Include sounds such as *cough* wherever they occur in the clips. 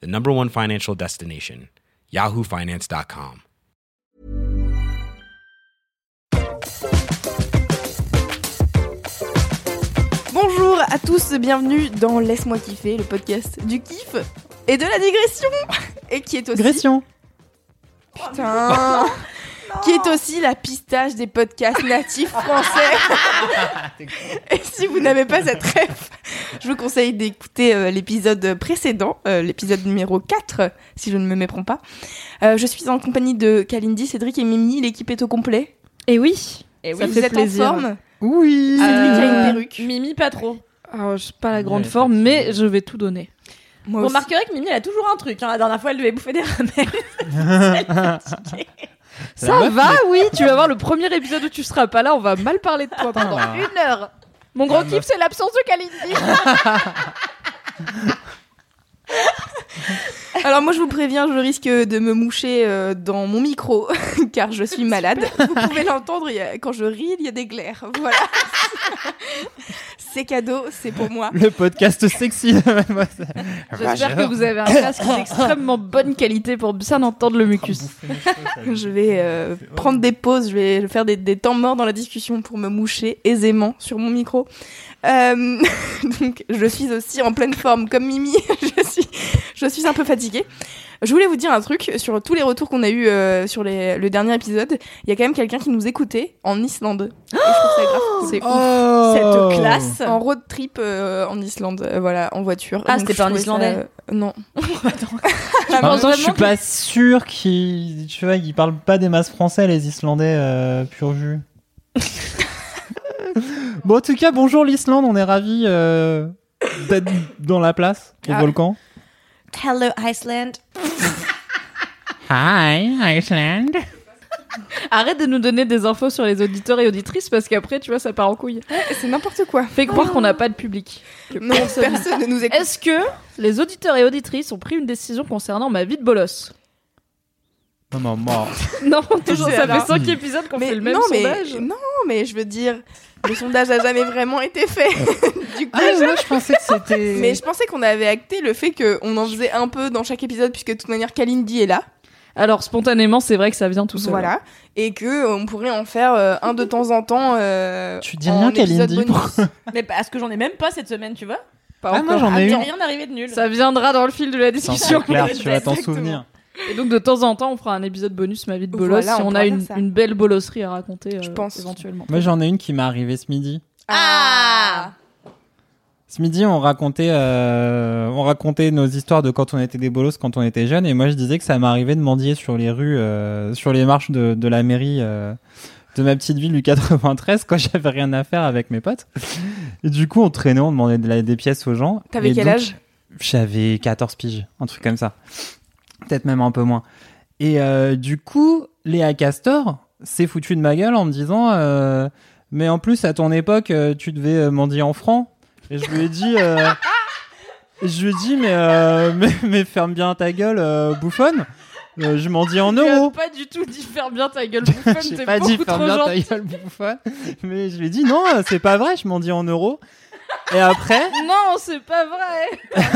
the number one financial destination, yahoofinance.com. Bonjour à tous, bienvenue dans Laisse-moi kiffer, le podcast du kiff et de la digression *laughs* et qui est aussi Digression. Putain. Qui est aussi la pistache des podcasts natifs *laughs* français. *laughs* et si vous n'avez pas cette rêve, je vous conseille d'écouter euh, l'épisode précédent, euh, l'épisode numéro 4, si je ne me méprends pas. Euh, je suis en compagnie de Kalindi, Cédric et Mimi, l'équipe est au complet. Et oui. Et Ça oui. vous êtes en forme Oui. Cédric a une perruque. Mimi, pas trop. Alors, je suis pas la grande Ouais, forme, mais je vais tout donner. Moi Vous aussi. remarquerez que Mimi, elle a toujours un truc. hein. La dernière fois, elle devait bouffer des *laughs* ramen. Ça va, oui. Tu vas voir le premier épisode où tu seras pas là, on va mal parler de toi pendant Ah. une heure. Mon gros Ah, kiff, c'est l'absence de Kalindi. *laughs* Alors moi je vous préviens, je risque de me moucher euh, dans mon micro *laughs* car je suis malade. Vous pouvez l'entendre, quand je ris, il y a des glaires. Voilà. *laughs* c'est cadeau, c'est pour moi. Le podcast sexy de *laughs* mademoiselle. J'espère que vous avez un casque *laughs* d'extrêmement bonne qualité pour bien entendre le mucus. Je vais euh, prendre des pauses, je vais faire des, des temps morts dans la discussion pour me moucher aisément sur mon micro. Euh, *laughs* donc je suis aussi en pleine forme comme Mimi. *laughs* je suis, je suis un peu fatiguée. Je voulais vous dire un truc sur tous les retours qu'on a eu euh, sur les- le dernier épisode. Il y a quand même quelqu'un qui nous écoutait en Islande. Et je trouve ça grave. cool. C'est Oh. Cette classe. en road trip euh, en Islande, euh, voilà, en voiture. Ah, c'était pas un Islandais ça, euh, Non. *laughs* En même temps, je suis pas sûr qu'ils, tu vois, ils parlent pas des masses français, les Islandais euh, pur jus. Bon, en tout cas, bonjour l'Islande, on est ravis euh, d'être dans la place, au Ah. volcan. Hello, Iceland. Hi, Iceland. Arrête de nous donner des infos sur les auditeurs et auditrices parce qu'après, tu vois, ça part en couille. C'est n'importe quoi. Fais croire qu'on n'a pas de public. Que Non, personne- *laughs* personne ne nous écoute. Est-ce que les auditeurs et auditrices ont pris une décision concernant ma vie de bolos? Non, non, mort. Non, toujours, ça Alors- fait 5 épisodes qu'on Mais fait le même non, mais- sondage. non, mais je veux dire, le sondage a jamais vraiment été fait. *laughs* du coup, Ah, moi, je pensais que c'était. *laughs* mais je pensais qu'on avait acté le fait qu'on en faisait un peu dans chaque épisode, puisque de toute manière, Kalindi est là. Alors, spontanément, c'est vrai que ça vient tout seul. Voilà. Et que euh, on pourrait en faire euh, un de temps en temps. euh, Tu dis en rien, épisode Kalindi. *laughs* Mais parce que j'en ai même pas cette semaine, tu vois. Pas Ah, moi, encore. j'en Ah, ai n'y rien d'arrivé de nul. Ça viendra dans le fil de la C'est discussion. clair, tu vas t'en souvenir. Et donc, de temps en temps, on fera un épisode bonus, ma vie de bolos, Voilà, si on a une, belle bolosserie à raconter, Je euh, pense. éventuellement. Moi, j'en ai une qui m'est arrivée ce midi. Ah Ce midi, on racontait, euh, on racontait nos histoires de quand on était des bolos, quand on était jeunes, et moi je disais que ça m'arrivait de mendier sur les rues, euh, sur les marches de, de la mairie euh, de ma petite ville du 93 quand *laughs* j'avais rien à faire avec mes potes. Et du coup, on traînait, on demandait de la- des pièces aux gens. T'avais quel donc, âge? J'avais 14 piges, un truc comme ça. Peut-être même un peu moins. Et euh, du coup, Léa Castor s'est foutu de ma gueule en me disant euh, Mais en plus, à ton époque, euh, tu devais mendier en francs. Et je lui ai dit euh, *laughs* Je lui ai dit Mais, euh, mais, mais ferme bien ta gueule, euh, bouffonne. Euh, je mendie en euros. pas du tout dit faire bien ta gueule bouffonne, *laughs* J'ai pas dit ferme bien ta gueule, bouffonne. Mais je lui ai dit Non, c'est pas vrai, je mendie en euros. Et après. *laughs* Non, c'est pas vrai.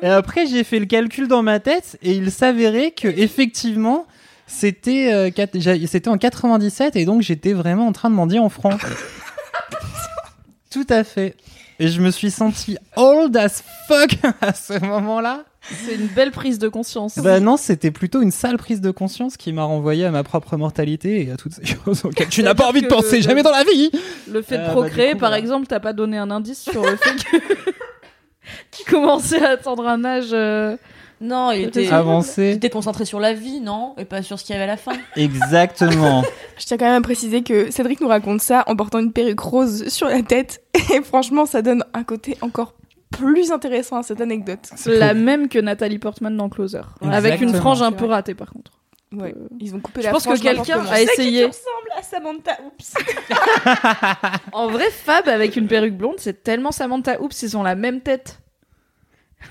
*laughs* Et après, j'ai fait le calcul dans ma tête et il s'avérait que effectivement, c'était euh, quat- j'a- c'était en 97 et donc j'étais vraiment en train de mendier en francs. *laughs* Tout à fait. Et je me suis senti old as fuck à ce moment-là. C'est une belle prise de conscience. Bah non, c'était plutôt une sale prise de conscience qui m'a renvoyé à ma propre mortalité et à toutes ces *laughs* choses auxquelles tu n'as pas envie de penser jamais dans la vie. Le fait de Euh, bah, procréer, coup, par exemple, t'as pas donné un indice sur le fait que *laughs* tu commençais à attendre un âge. euh, Non, il était, Avancé. il était concentré sur la vie, non? Et pas sur ce qu'il y avait à la fin. Exactement. *laughs* Je tiens quand même à préciser que Cédric nous raconte ça en portant une perruque rose sur la tête. Et franchement, ça donne un côté encore plus intéressant à cette anecdote. C'est La même que Nathalie Portman dans Closer. Avec une frange un peu ratée par contre. Ouais. Euh, Ils ont coupé Je la pense que quelqu'un a essayé. ressemble à Samantha Oops. *laughs* *laughs* En vrai, Fab avec une perruque blonde, c'est tellement Samantha Oops, ils ont la même tête.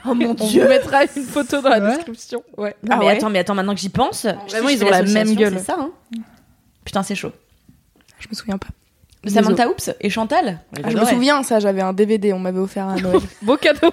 Oh mon On vous mettra une photo dans la Ouais. description. Ouais. Non, Ah mais ouais attends, mais attends, maintenant que j'y pense, Vraiment, si je ils ont la même gueule. C'est ça, hein Putain, c'est chaud. Je me souviens pas. Samantha Oops et Chantal Ah, je me souviens, ça, j'avais un DVD, on m'avait offert à Noël. *laughs* Beau cadeau.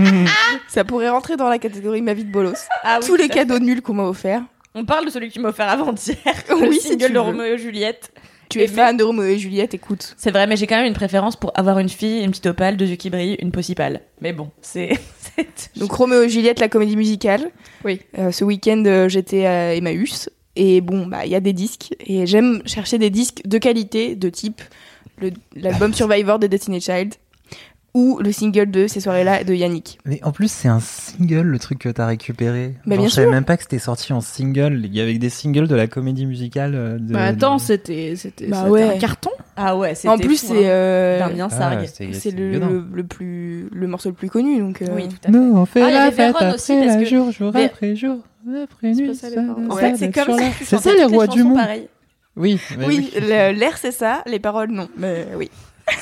*laughs* ça pourrait rentrer dans la catégorie ma vie de bolos. Ah oui, Tous les fait. cadeaux nuls qu'on m'a offerts. On parle de celui que tu m'as offert avant-hier. *laughs* Oui, le si de. Roméo et Juliette. Tu es fan de Roméo et Juliette, écoute. C'est vrai, mais j'ai quand même une préférence pour avoir une fille, une petite opale, deux yeux qui brillent, une peau si pâle. Mais bon, c'est. c'est- Donc Roméo et Juliette, la comédie musicale. Oui. Euh, ce week-end, euh, j'étais à Emmaüs. Et bon, bah, il y a des disques. Et j'aime chercher des disques de qualité, de type l'album *laughs* Survivor de Destiny Child ou le single de ces soirées-là de Yannick. Mais en plus, c'est un single le truc que t'as récupéré. Bah, Genre, bien je savais sûr. même pas que c'était sorti en single. Il y avait des singles de la comédie musicale. euh, De, Bah attends, de- c'était c'était Bah c'était ouais. un carton. Ah ouais, c'était. En plus, fou, c'est hein. euh, Damien Ah, c'est le, violent. le, le plus le morceau le plus connu. Donc euh, Oui, tout à fait. Nous, on fait Ah, il y la avait fête Véron après aussi, parce la que- jour, jour après jour, après C'est nuit. ça, En fait, c'est comme la- tu C'est chantais ça les toutes rois du chansons monde. pareilles. Oui, mais oui, oui. le- l'air c'est ça, les paroles non. Mais oui.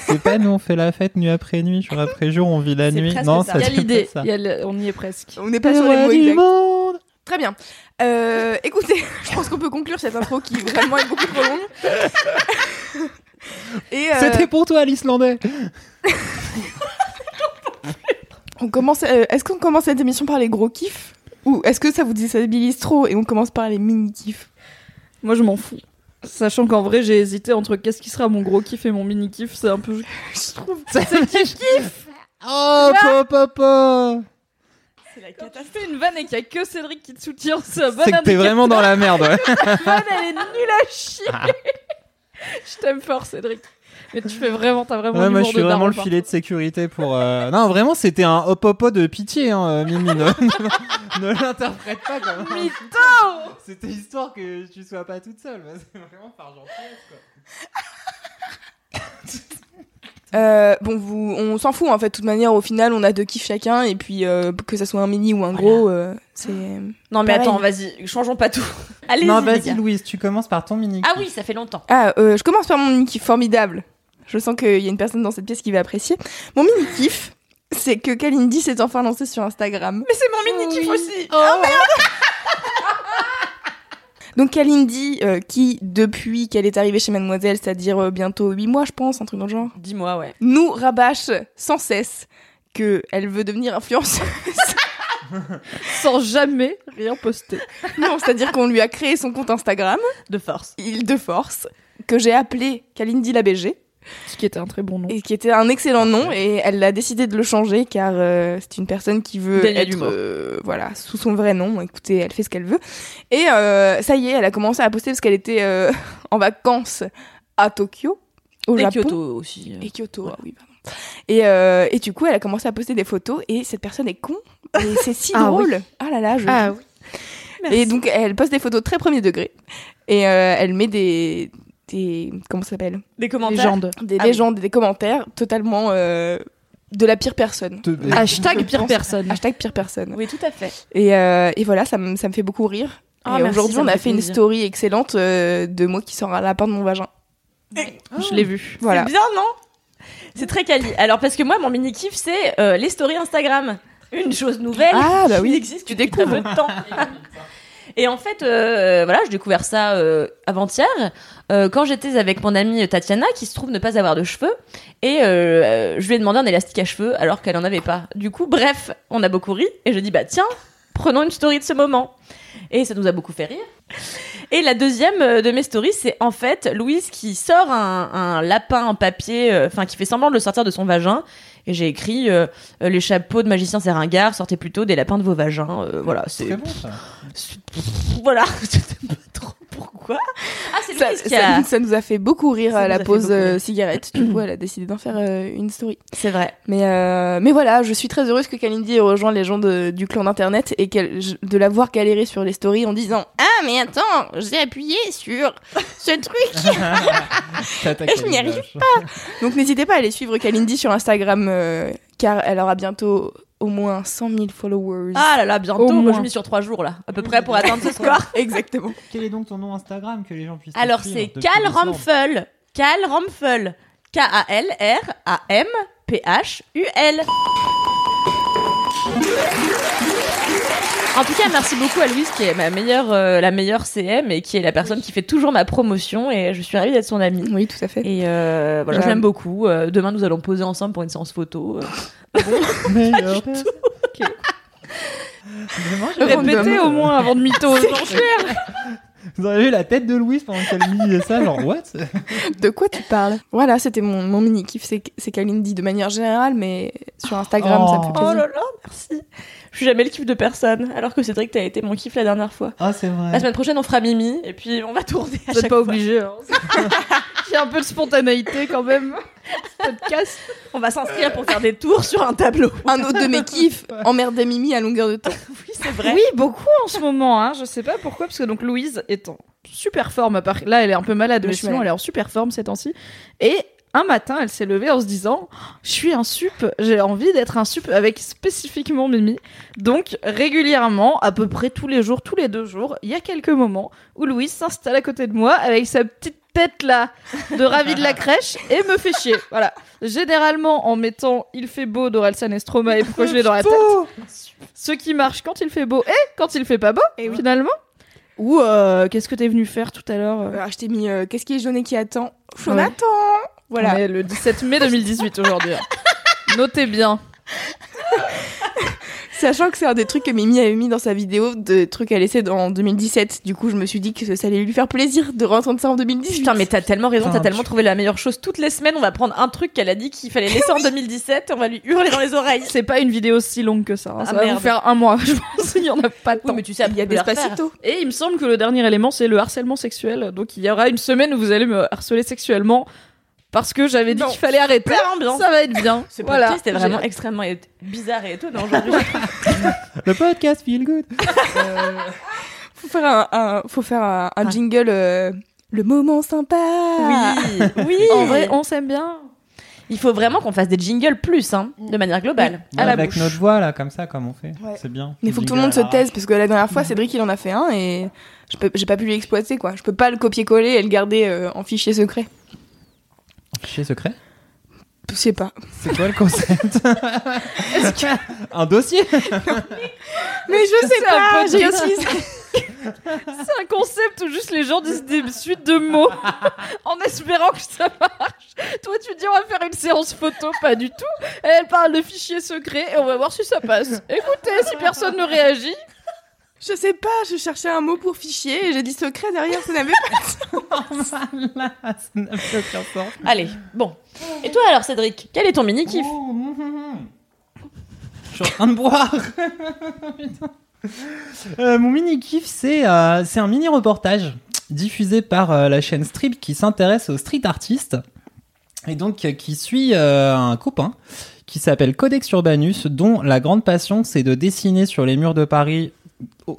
C'est pas nous, on fait la fête nuit après nuit, jour après jour, on vit la nuit. Non, ça. Il y a c'est pas l'idée, ça. il y a le- on y est presque. On n'est pas sur les mots du exacts. monde. Très bien. Euh, écoutez, *laughs* je pense qu'on peut conclure cette intro qui vraiment est beaucoup trop longue. *laughs* Et euh, C'était pour toi, l'Islandais. *laughs* on commence. euh, est-ce qu'on commence cette émission par les gros kiffs? Ou est-ce que ça vous déstabilise trop et on commence par les mini kiffs Moi, je m'en fous. Sachant qu'en vrai, j'ai hésité entre qu'est-ce qui sera mon gros kiff et mon mini kiff. C'est un peu. *laughs* Je trouve. Oh, papa. C'est la Quand tu fais une vanne et qu'il y a que Cédric qui te soutient, c'est un bon C'est que t'es vraiment dans la merde, ouais. *laughs* La vanne, elle est nulle à chier. *laughs* je t'aime fort, Cédric. Mais tu fais vraiment, t'as vraiment Ouais, moi, l'humour je suis de vraiment daron, le filet de sécurité pour. euh, Non, vraiment, c'était un hop hop de pitié, hein, euh, Mimi. Ne, *laughs* ne l'interprète pas comme Mytho C'était histoire que tu sois pas toute seule. C'est vraiment par gentillesse, quoi. *laughs* Euh, Bon, vous, on s'en fout en fait. De toute manière, au final, on a deux kiffs chacun et puis euh, que ça soit un mini ou un gros, euh, c'est. Non, mais Pareil. attends, vas-y, changeons pas tout. Allez, Non, vas-y, Louise, tu commences par ton mini. Ah oui, ça fait longtemps. Ah, euh, je commence par mon mini kiff formidable. Je sens qu'il y a une personne dans cette pièce qui va apprécier. Mon mini kiff, c'est que Kalindi s'est enfin lancée sur Instagram. Mais c'est mon mini kiff aussi. Oh merde *laughs* Donc Kalindi, euh, qui depuis qu'elle est arrivée chez Mademoiselle, c'est-à-dire euh, bientôt 8 mois je pense, un truc dans le genre, Dis-moi, ouais. nous rabâche sans cesse que elle veut devenir influenceuse. *laughs* Sans jamais rien poster. non, c'est-à-dire qu'on lui a créé son compte Instagram, De force. il de force, que j'ai appelé Kalindi la BG, *laughs* Ce qui était un très bon nom. et qui était un excellent nom, et elle a décidé de le changer car euh, c'est une personne qui veut être euh, voilà sous son vrai nom. Écoutez, elle fait ce qu'elle veut. Et euh, ça y est, elle a commencé à poster parce qu'elle était *laughs* en vacances à Tokyo, au Et Japon. Kyoto aussi. Et Kyoto, ah oui, pardon. Et, et du coup, elle a commencé à poster des photos et cette personne est con. Et *laughs* c'est si Ah drôle. Ah là là, je. Ah oui. Et donc, elle poste des photos très premier degré. Et euh, elle met des. Des comment ça s'appelle? Des commentaires. Légende. Des Ah oui. légendes, des commentaires totalement euh, de la pire personne. Hashtag pire personne. Hashtag pire personne. Oui, tout à fait. Et, euh, et voilà, ça me ça me fait beaucoup rire. Ah, et merci, aujourd'hui, on a fait fait une story excellente euh, de moi qui sort un lapin de mon vagin. Je l'ai vu. Voilà. C'est bien, non? C'est très quali. Alors, parce que moi, mon mini kiff, c'est euh, les stories Instagram. Une chose nouvelle. Ah, bah qui oui, existe tu depuis très peu de temps. *laughs* Et en fait, euh, voilà, j'ai découvert ça euh, avant-hier, euh, quand j'étais avec mon amie Tatiana, qui se trouve ne pas avoir de cheveux, et je lui ai demandé un élastique à cheveux alors qu'elle en avait pas. Du coup, bref, on a beaucoup ri, et je dis bah tiens, prenons une story de ce moment. Et ça nous a beaucoup fait rire. Et la deuxième de mes stories, c'est en fait Louise qui sort un, un lapin en papier, enfin qui fait semblant de le sortir de son vagin. Et j'ai écrit euh, euh, les chapeaux de magiciens c'est ringard, sortez plutôt des lapins de vos vagins. Euh, voilà, c'est bon, voilà, *laughs* sais pas trop. Quoi Ah, c'est Ça, qui ça- a. ça nous a fait beaucoup rire Ça à nous la pause euh, cigarette. Du coup, elle a décidé d'en faire euh, une story. C'est vrai. Mais, euh, mais voilà, je suis très heureuse que Kalindi ait rejoint les gens de- du clan d'internet et de la voir galérer sur les stories en disant Ah, mais attends, j'ai appuyé sur ce truc. *laughs* Je n'y arrive Donc n'hésitez pas à aller suivre Kalindi sur Instagram euh, car elle aura bientôt au moins 100 000 followers. Ah là là, bientôt. Moi, je mis sur trois jours là, à peu près pour atteindre ce *laughs* score. Exactement. Quel est donc ton nom Instagram que les gens puissent Alors c'est Cal Ramphel. Cal Ramphel. K-A-L-R-A-M-P-H-U-L. En tout cas, merci beaucoup à Louise qui est ma meilleure, euh, la meilleure CM et qui est la personne qui fait toujours ma promotion et je suis ravie d'être son amie. Oui, tout à fait. Et euh, voilà, je l'aime beaucoup. Euh, demain, nous allons poser ensemble pour une séance photo. Euh, Meilleur Pas du. Vraiment. Répétez au moins avant de mytho. *laughs* Vous avez vu la tête de Louise pendant qu'elle dit ça, genre what? De quoi tu parles? Voilà, c'était mon, mon mini kiff, c'est c'est Kalindi de manière générale, mais sur Instagram, ça me fait Oh. Oh là là, merci. Je suis jamais le kiff de personne, alors que Cédric, t'as été mon kiff la dernière fois. Ah, c'est La vrai. semaine prochaine, on fera Mimi, et puis on va tourner à Vous êtes chaque pas fois. obligé. Hein. Il y a un peu de spontanéité quand même. Podcast. On va s'inscrire pour faire des tours sur un tableau. Un autre de mes kiffs, emmerder Mimi à longueur de temps. *laughs* Oui, c'est vrai. Oui, beaucoup en ce moment. Hein. Je sais pas pourquoi, parce que donc Louise est en super forme. À part... Là, elle est un peu malade, mais sinon, malade. elle est en super forme ces temps-ci. Et un matin, elle s'est levée en se disant Je suis un sup, j'ai envie d'être un sup avec spécifiquement Mimi. Donc, régulièrement, à peu près tous les jours, tous les deux jours, il y a quelques moments où Louise s'installe à côté de moi avec sa petite tête là de ravie de la *laughs* crèche et me fait chier. Voilà. Généralement en mettant Il fait beau d'Orelsan et que je l'ai dans la tête. Ce qui marche quand il fait beau et quand il fait pas beau, Et finalement. Ou euh, qu'est-ce que t'es venu faire tout à l'heure euh Alors, je t'ai mis euh, Qu'est-ce qui est jaune et qui attend? Ouais. Voilà. On est le 17 mai 2018 aujourd'hui. *laughs* Notez bien. *laughs* Sachant que c'est un des trucs que Mimi avait mis dans sa vidéo de trucs à laisser en 2017. Du coup, je me suis dit que ça allait lui faire plaisir de rentendre ça en 2018. Putain, mais t'as tellement raison, t'as tellement trouvé la meilleure chose. Toutes les semaines, on va prendre un truc qu'elle a dit qu'il fallait laisser en *laughs* 2017, on va lui hurler dans les oreilles. C'est pas une vidéo si longue que ça. hein. Ah, Ça va vous faire un mois, je pense. Il y en a pas de Oui, mais tu sais, il y a des Despacito. Et il me semble que le dernier élément, c'est le harcèlement sexuel. Donc il y aura une semaine où vous allez me harceler sexuellement parce que j'avais dit qu'il fallait arrêter. Ça va être bien. Ce voilà. podcast est vraiment extrêmement bizarre et étonnant aujourd'hui. *laughs* Le podcast feel good. Faut faire un, un- faut faire un, un jingle. euh, le moment sympa. oui, *laughs* oui. En vrai, on s'aime bien. il faut vraiment qu'on fasse des jingles plus, hein, de manière globale. À la Avec bouche. notre voix là, comme ça, comme on fait. Ouais. C'est bien. Mais il faut que tout le monde se taise parce que la dernière fois, Cédric il en a fait un et j'ai pas pu l'exploiter quoi. Je peux pas le copier-coller et le garder euh, en fichier secret. Fichier secret Je sais pas. C'est quoi le concept *laughs* *laughs* Un dossier *laughs* Mais je sais pas. J'ai. C'est un concept où juste les gens disent des suites de mots en espérant que ça marche. Toi, tu dis on va faire une séance photo, pas du tout. Elle parle de fichiers secrets et on va voir si ça passe. Écoutez, si personne ne réagit, Je sais pas. Je cherchais un mot pour fichier et j'ai dit secret derrière. Ça n'avait pas. *laughs* Ça n'a fait aucun sens. Allez, bon. Et toi alors, Cédric, quel est ton mini-kiff Oh, hum, hum, hum. Je suis en train de boire. *laughs* Euh, mon mini kiff, c'est euh, c'est un mini reportage diffusé par euh, la chaîne Strip qui s'intéresse aux street artistes et donc euh, qui suit euh, un copain qui s'appelle Codex Urbanus, dont la grande passion c'est de dessiner sur les murs de Paris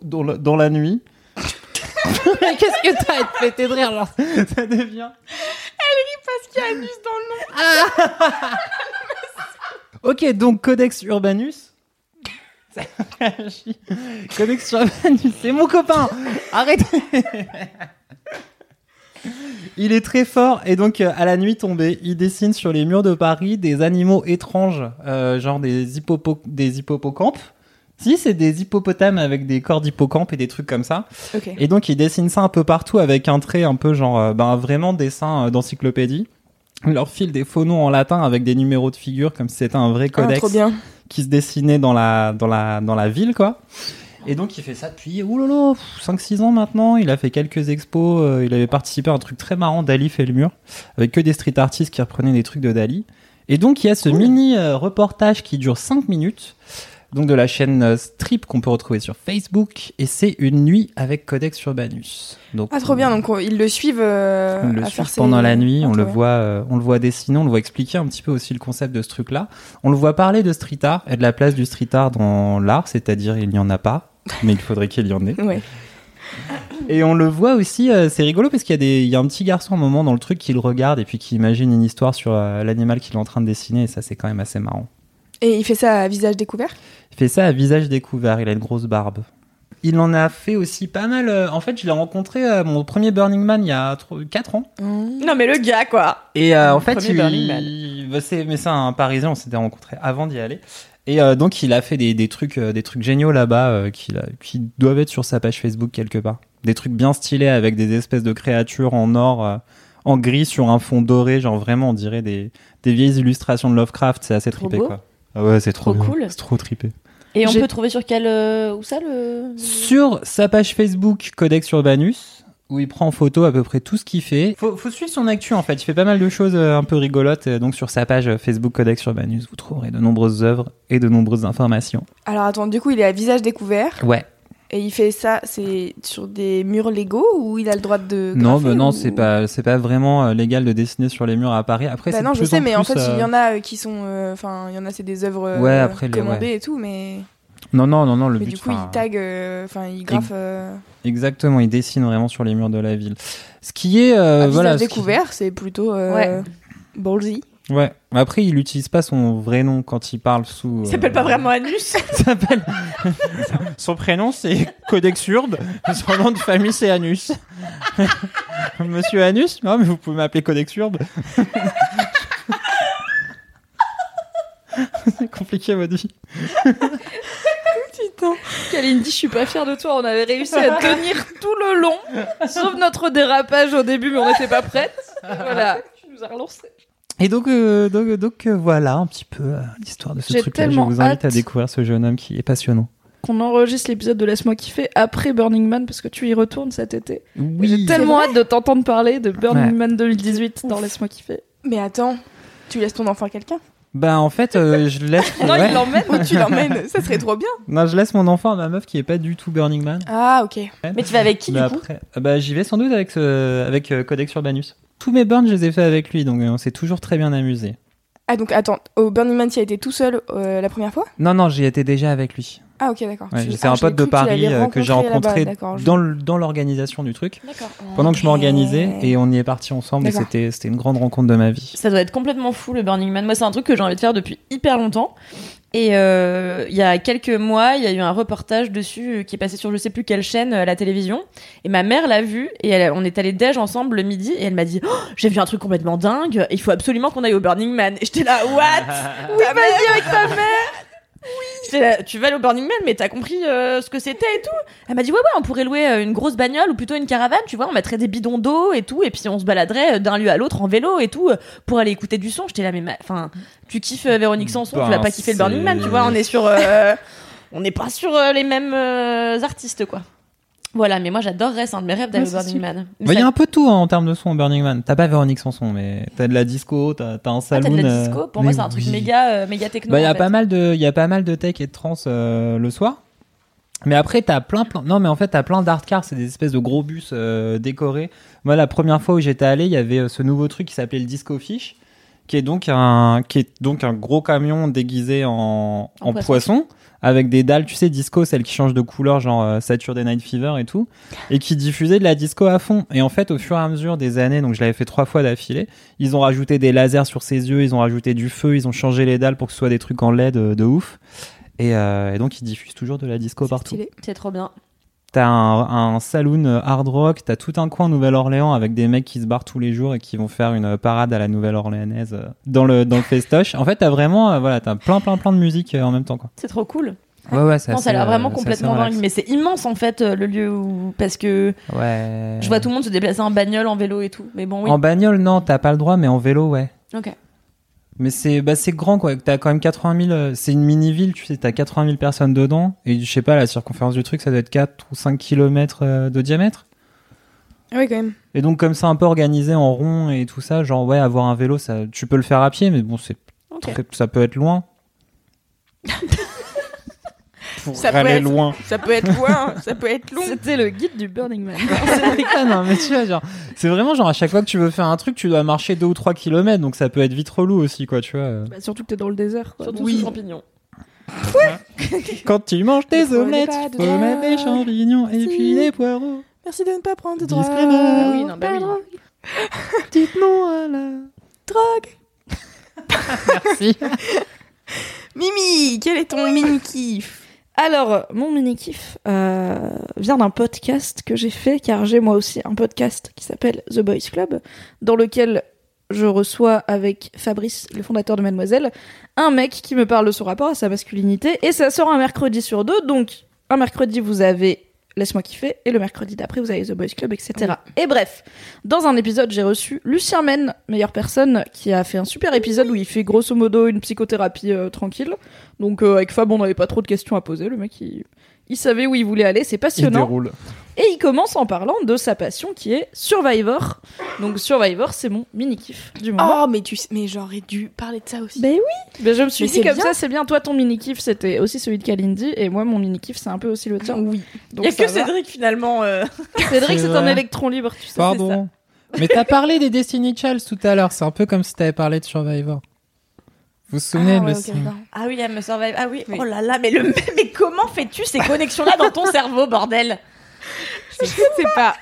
dans, la- dans la nuit. *laughs* Qu'est-ce que t'as à te péter de rire genre *laughs* Ça devient. Parce qu'il y a Anus dans le nom. *laughs* Ok, donc Codex Urbanus. Codex Urbanus, c'est mon copain. Arrêtez. Il est très fort et donc euh, à la nuit tombée, il dessine sur les murs de Paris des animaux étranges, euh, genre des, hippopo- des hippocampes. Si, c'est des hippopotames avec des corps d'hippocampe et des trucs comme ça. Et donc il dessine ça un peu partout avec un trait un peu genre euh, ben, vraiment dessin euh, d'encyclopédie. Il leur file des faux noms en latin avec des numéros de figures comme si c'était un vrai Ah, codex bien. qui se dessinait dans la, dans la, dans la ville, quoi. Et donc, il fait ça depuis, oulala, 5-6 ans maintenant. Il a fait quelques expos. euh, il avait participé à un truc très marrant, Dali fait le mur, avec que des street artistes qui reprenaient des trucs de Dali. Et donc, il y a ce mini euh, reportage qui dure 5 minutes donc de la chaîne euh, Strip qu'on peut retrouver sur Facebook. Et c'est une nuit avec Codex Urbanus. Donc, Ah, trop bien. Donc, on- ils le suivent. euh, on le à suit faire ses- pendant la nuit, Ah, on le bien. voit, euh, on le voit dessiner, on le voit expliquer un petit peu aussi le concept de ce truc-là. On le voit parler de street art et de la place du street art dans l'art, c'est-à-dire il n'y en a pas, mais il faudrait qu'il y en ait. *laughs* Ouais. Et on le voit aussi, euh, c'est rigolo parce qu'il y a des, il y a un petit garçon à un moment dans le truc qui le regarde et puis qui imagine une histoire sur euh, l'animal qu'il est en train de dessiner et ça c'est quand même assez marrant. Et il fait ça à visage découvert Il fait ça à visage découvert, il a une grosse barbe. Il en a fait aussi pas mal. euh, en fait, je l'ai rencontré à mon premier Burning Man il y a 4 ans. Non, mais le gars, quoi. Et euh, en fait, il, bah, c'est, mais c'est un Parisien, on s'était rencontrés avant d'y aller. Et euh, donc, il a fait des, des trucs, des trucs géniaux là-bas euh, a- qui doivent être sur sa page Facebook quelque part. Des trucs bien stylés avec des espèces de créatures en or, euh, en gris sur un fond doré, genre vraiment, on dirait des, des vieilles illustrations de Lovecraft. C'est assez Trop trippé, beau. quoi. Ah ouais, c'est trop, cool. C'est trop trippé. Et on peut trouver sur quel. euh, où ça le. Sur sa page Facebook Codex Urbanus, où il prend en photo à peu près tout ce qu'il fait. Faut, faut suivre son actu en fait. Il fait pas mal de choses euh, un peu rigolotes. euh, Donc sur sa page Facebook Codex Urbanus, vous trouverez de nombreuses œuvres et de nombreuses informations. Alors, attends, du coup, il est à visage découvert. Ouais. Et il fait ça, c'est sur des murs légaux ou il a le droit de. Non, bah non, ou- c'est pas, c'est pas vraiment euh, légal de dessiner sur les murs à Paris. Après, Bah c'est non, de je sais, en mais en fait, il y euh, en a euh, qui sont. euh, Enfin, il y en a, c'est des œuvres euh, Ouais, après, les- commandées ouais. et tout, mais. Non, non, non, non. Le mais but. du coup, enfin, il tag. euh, Enfin, il graffe. euh, Exactement, il dessine vraiment sur les murs de la ville. Ce qui est, euh, à voilà. ce qui- c'est plutôt. euh, Ouais. Ballsy. Ouais. Après, il utilise pas son vrai nom quand il parle sous. Il s'appelle euh, pas vraiment Anus. *laughs* Il s'appelle. *laughs* Son prénom c'est Codex Urbe, son nom de famille c'est Anus. *laughs* Monsieur Anus Non, mais vous pouvez m'appeler Codex Urbe. c'est compliqué votre vie. Putain. Kalindi, je suis pas fière de toi. On avait réussi à tenir tout le long, sauf notre dérapage au début, mais on n'était pas prête. Voilà, tu nous as relancé. Et donc, euh, donc, donc euh, voilà un petit peu euh, l'histoire de ce J'ai truc-là. Je tellement vous invite à découvrir ce jeune homme qui est passionnant. Qu'on enregistre l'épisode de Laisse-moi kiffer après Burning Man parce que tu y retournes cet été. Oui. J'ai tellement hâte de t'entendre parler de Burning Ouais. Man 2018 dans Laisse-moi kiffer. Mais attends, tu laisses ton enfant à quelqu'un? Bah en fait, euh, je laisse. *laughs* Non, ouais. il l'emmène. Ou *laughs* tu l'emmènes Ça serait trop bien. Non, je laisse mon enfant à ma meuf qui est pas du tout Burning Man. Ah, ok. Mais tu vas avec qui, Mais du coup? après, euh, bah, j'y vais sans doute avec, ce- avec euh, Codex Urbanus. Tous mes burns, je les ai fait avec lui, donc euh, on s'est toujours très bien amusé. Ah, donc attends, au Burning Man, tu as été tout seul euh, la première fois? Non, non, j'y étais déjà avec lui. Ah, ok, d'accord. Ouais, Je- c'est ah, un pote de Paris euh, que j'ai rencontré dans, l'organisation du truc. D'accord. Pendant que je m'organisais, et on y est parti ensemble, et c'était c'était une grande rencontre de ma vie. Ça doit être complètement fou le Burning Man. Moi, c'est un truc que j'ai envie de faire depuis hyper longtemps. Et euh, il y a quelques mois, il y a eu un reportage dessus euh, qui est passé sur je sais plus quelle chaîne à la télévision. Et ma mère l'a vu et elle- on est allé déj ensemble le midi et elle m'a dit Oh, j'ai vu un truc complètement dingue. Il faut absolument qu'on aille au Burning Man. Et j'étais là what? *laughs* Oui, vas-y avec ta mère. J'étais là, tu vas aller au Burning Man, mais t'as compris euh, ce que c'était et tout Elle m'a dit ouais ouais, on pourrait louer euh, une grosse bagnole ou plutôt une caravane, tu vois, on mettrait des bidons d'eau et tout, et puis on se baladerait euh, d'un lieu à l'autre en vélo et tout euh, pour aller écouter du son. J'étais là mais ma- enfin, tu kiffes euh, Véronique Sanson, tu Ben, vas pas kiffer le Burning Man, tu vois, on est sur, euh, *laughs* on n'est pas sur euh, les mêmes euh, artistes quoi. Voilà, mais moi j'adorerais, c'est un de mes rêves d'aller Ouais, au c'est Burning Man. Mais Bah, Il y a un peu tout hein, en termes de son au Burning Man. T'as pas Véronique Sanson, mais t'as de la disco, t'as un Ah, saloon. t'as de la euh, disco Pour mais moi, c'est un truc oui. méga, euh, méga techno. Bah, il y a pas mal de, il y a pas mal de tech et de trance euh, le soir. Mais après, t'as plein, plein. Non, mais en fait, t'as plein d'art cars, c'est des espèces de gros bus euh, décorés. Moi, la première fois où j'étais allé, il y avait euh, ce nouveau truc qui s'appelait le Disco Fish, qui est donc un, qui est donc un gros camion déguisé en, En en poisson. poisson. Avec des dalles, tu sais, disco, celles qui changent de couleur, genre euh, Saturday Night Fever et tout, et qui diffusaient de la disco à fond. Et en fait, au fur et à mesure des années, donc je l'avais fait trois fois d'affilée, ils ont rajouté des lasers sur ses yeux, ils ont rajouté du feu, ils ont changé les dalles pour que ce soit des trucs en LED de, de ouf. Et, euh, et donc, ils diffusent toujours de la disco partout. C'est trop bien. T'as un, un saloon euh, hard rock, t'as tout un coin Nouvelle-Orléans avec des mecs qui se barrent tous les jours et qui vont faire une parade à la Nouvelle-Orléanaise euh, dans le dans le festoche. En fait, t'as vraiment euh, voilà, t'as plein plein plein de musique euh, en même temps quoi. C'est trop cool. Ouais ouais, Non, ça a l'air vraiment euh, complètement dingue. Mais c'est immense en fait euh, le lieu où. Parce que Ouais. je vois tout le monde se déplacer en bagnole, en vélo et tout. Mais bon, oui. En bagnole non, t'as pas le droit, mais en vélo ouais. Ok. Mais c'est bah c'est grand quoi. T'as quand même 80 000. euh, C'est une mini ville, tu sais. T'as 80 000 personnes dedans et je sais pas la circonférence du truc, ça doit être 4 ou 5 kilomètres de diamètre. Ah oui, quand même. Et donc comme ça un peu organisé en rond et tout ça, genre ouais avoir un vélo, ça tu peux le faire à pied, mais bon c'est Ok. très- ça peut être loin. *laughs* pour Ça peut aller être- loin. Ça peut être loin, *laughs* ça peut être long. C'était le guide du Burning Man. *laughs* Ah non, mais tu vois, genre, c'est vraiment genre à chaque fois que tu veux faire un truc, tu dois marcher 2 ou 3 kilomètres, donc ça peut être vite relou aussi, quoi, tu vois. Bah, surtout que t'es dans le désert. Quoi. Surtout Donc, sous champignons. *laughs* Quand tu manges des omelettes, de faut mettre des champignons et puis des poireaux. Merci de ne pas prendre de drogue. Ah oui, non, bah oui. Dites non à la... Drogue. Merci. Mimi, quel est ton mini kiff Alors, mon mini kiff euh, vient d'un podcast que j'ai fait, car j'ai moi aussi un podcast qui s'appelle The Boys Club, dans lequel je reçois avec Fabrice, le fondateur de Mademoiselle, un mec qui me parle de son rapport à sa masculinité, et ça sort un mercredi sur deux, donc un mercredi vous avez Laisse-moi kiffer, et le mercredi d'après vous avez The Boys Club, etc. Et bref, dans un épisode j'ai reçu Lucien Men, meilleure personne, qui a fait un super épisode où il fait grosso modo une psychothérapie euh, tranquille. Donc euh, avec Fab, on n'avait pas trop de questions à poser. Le mec, il, il savait où il voulait aller. C'est Il passionnant. déroule. Et il commence en parlant de sa passion qui est Survivor. Donc Survivor, c'est mon mini kiff du moment. Oh, mais tu sais- mais j'aurais dû parler de ça aussi. Ben oui. Ben je me suis Mais dit comme bien. ça, c'est bien. Toi, ton mini kiff, c'était aussi celui de Kalindi, et moi, mon mini kiff, c'est un peu aussi le tien. oui. Il a que va. Cédric finalement. euh. *laughs* Cédric, C'est un électron libre, tu sais. Pardon. Mais t'as parlé des Destiny Child tout à l'heure, c'est un peu comme si t'avais parlé de Survivor. Vous vous souvenez Ah, ouais. Ah oui, elle me survive. Ah oui. Oui. Oh là là, mais le mais comment fais-tu ces connexions-là dans ton cerveau, bordel? C'est pas.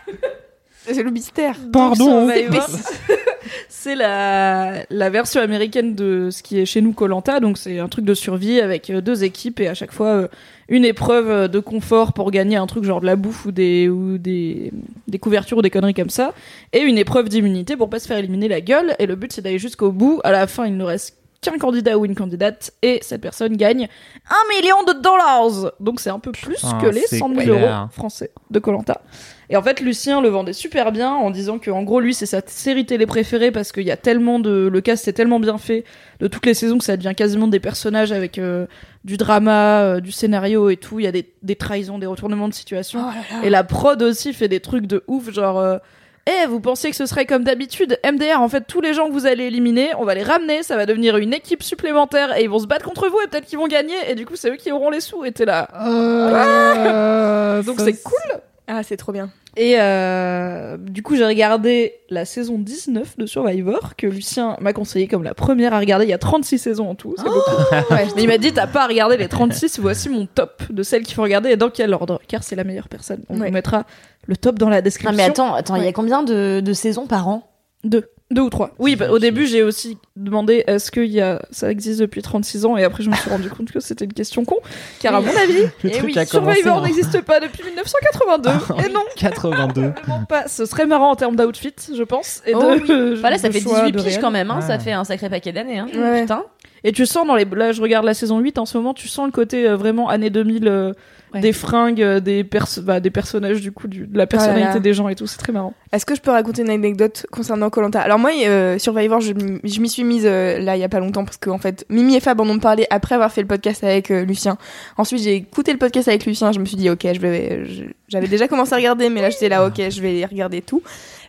C'est le mystère. Pardon. *laughs* C'est la, la version américaine de ce qui est chez nous Colanta. Donc c'est un truc de survie avec euh, deux équipes et à chaque fois euh, une épreuve euh, de confort pour gagner un truc genre de la bouffe ou des ou des, des couvertures ou des conneries comme ça et une épreuve d'immunité pour pas se faire éliminer la gueule. Et le but c'est d'aller jusqu'au bout. À la fin il ne reste qu'un candidat ou une candidate et cette personne gagne un million de dollars. Donc c'est un peu plus Putain, que les c'est 100 000 clair. euros français de Colanta. Et en fait, Lucien le vendait super bien en disant que, en gros, lui, c'est sa série télé préférée parce qu'il y a tellement de. Le cast est tellement bien fait de toutes les saisons que ça devient quasiment des personnages avec euh, du drama, euh, du scénario et tout. Il y a des, des trahisons, des retournements de situation. Et la prod aussi fait des trucs de ouf, genre. euh, eh, vous pensez que ce serait comme d'habitude MDR, en fait, tous les gens que vous allez éliminer, on va les ramener, ça va devenir une équipe supplémentaire et ils vont se battre contre vous et peut-être qu'ils vont gagner et du coup, c'est eux qui auront les sous. Et t'es là. Euh, Donc ça, c'est cool. Ah, c'est trop bien. Et euh, du coup, j'ai regardé la saison 19 de Survivor, que Lucien m'a conseillé comme la première à regarder. Il y a 36 saisons en tout, c'est beaucoup. Ouais, Mais il m'a dit, t'as pas à regarder les 36, voici mon top de celles qu'il faut regarder et dans quel ordre, car c'est la meilleure personne. On Ouais. vous mettra le top dans la Ah description. mais attends, attends, il y a combien de, de saisons par an? Deux. Deux ou trois. Oui, bah, au début, j'ai aussi demandé est-ce que y a... ça existe depuis 36 ans? Et après, je me suis rendu compte que c'était une question con. Car à mon avis, Le eh oui, Survivor en- n'existe pas depuis 1982. et non, 82. *laughs* vraiment pas. Ce serait marrant en termes d'outfit, je pense. Et Oh de, Bah *laughs* là, ça de fait choix 18 de piges quand même, hein. ça fait un sacré paquet d'années. Hein. Ouais. Putain. Et tu sens dans les. Là, je regarde la saison 8 en ce moment, tu sens le côté euh, vraiment années 2000, euh, Ouais. des fringues, euh, des, perso- bah, des personnages, du coup, du- de la personnalité là. des gens et tout, c'est très marrant. Est-ce que je peux raconter une anecdote concernant Colanta? Alors moi, Survivor, je, je m'y suis mise là il y a pas longtemps parce qu'en fait, Mimi et Fab en ont parlé après avoir fait le podcast avec Lucien. Ensuite, j'ai écouté le podcast avec Lucien. Je me suis dit ok, je vais. J'avais déjà commencé à regarder, mais là j'étais là ok, je vais regarder tout.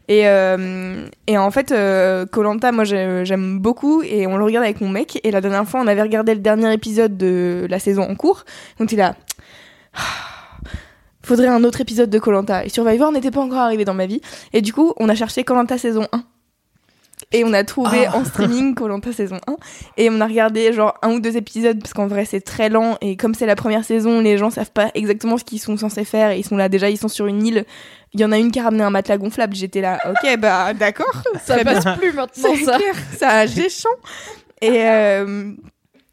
Et, euh, et en fait, Colanta, moi j'ai- j'aime beaucoup et on le regarde avec mon mec. Et la dernière fois, on avait regardé le dernier épisode de la saison en cours. Donc il a *sighs* faudrait un autre épisode de Colanta. Et Survivor n'était pas encore arrivé dans ma vie. Et du coup, on a cherché Colanta saison 1. Et on a trouvé en streaming *laughs* Colanta saison 1. Et on a regardé genre un ou deux épisodes parce qu'en vrai c'est très lent. Et comme c'est la première saison, les gens savent pas exactement ce qu'ils sont censés faire. Et ils sont là déjà, ils sont sur une île. Il y en a une qui a ramené un matelas gonflable. J'étais là, ok, *laughs* bah d'accord. *laughs* Ça bien. passe plus maintenant, ça. clair, ça géchant. Et, euh,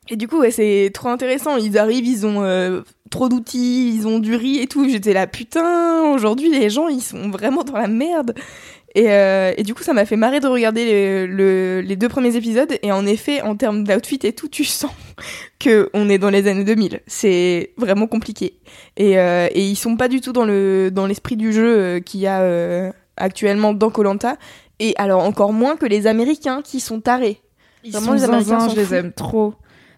et du coup, ouais, c'est trop intéressant. Ils arrivent, ils ont euh, trop d'outils, ils ont du riz et tout. J'étais là, putain, aujourd'hui, les gens, ils sont vraiment dans la merde. Et, euh, et du coup, ça m'a fait marrer de regarder le- le- les deux premiers épisodes. Et en effet, en termes d'outfit et tout, tu sens *laughs* que on est dans les années 2000. C'est vraiment compliqué. Et, euh, et ils sont pas du tout dans le dans l'esprit du jeu euh, qu'il y a euh, actuellement dans Colanta. Et alors encore moins que les Américains qui sont tarés. Ils Vraiment, sont les Américains je les aime trop.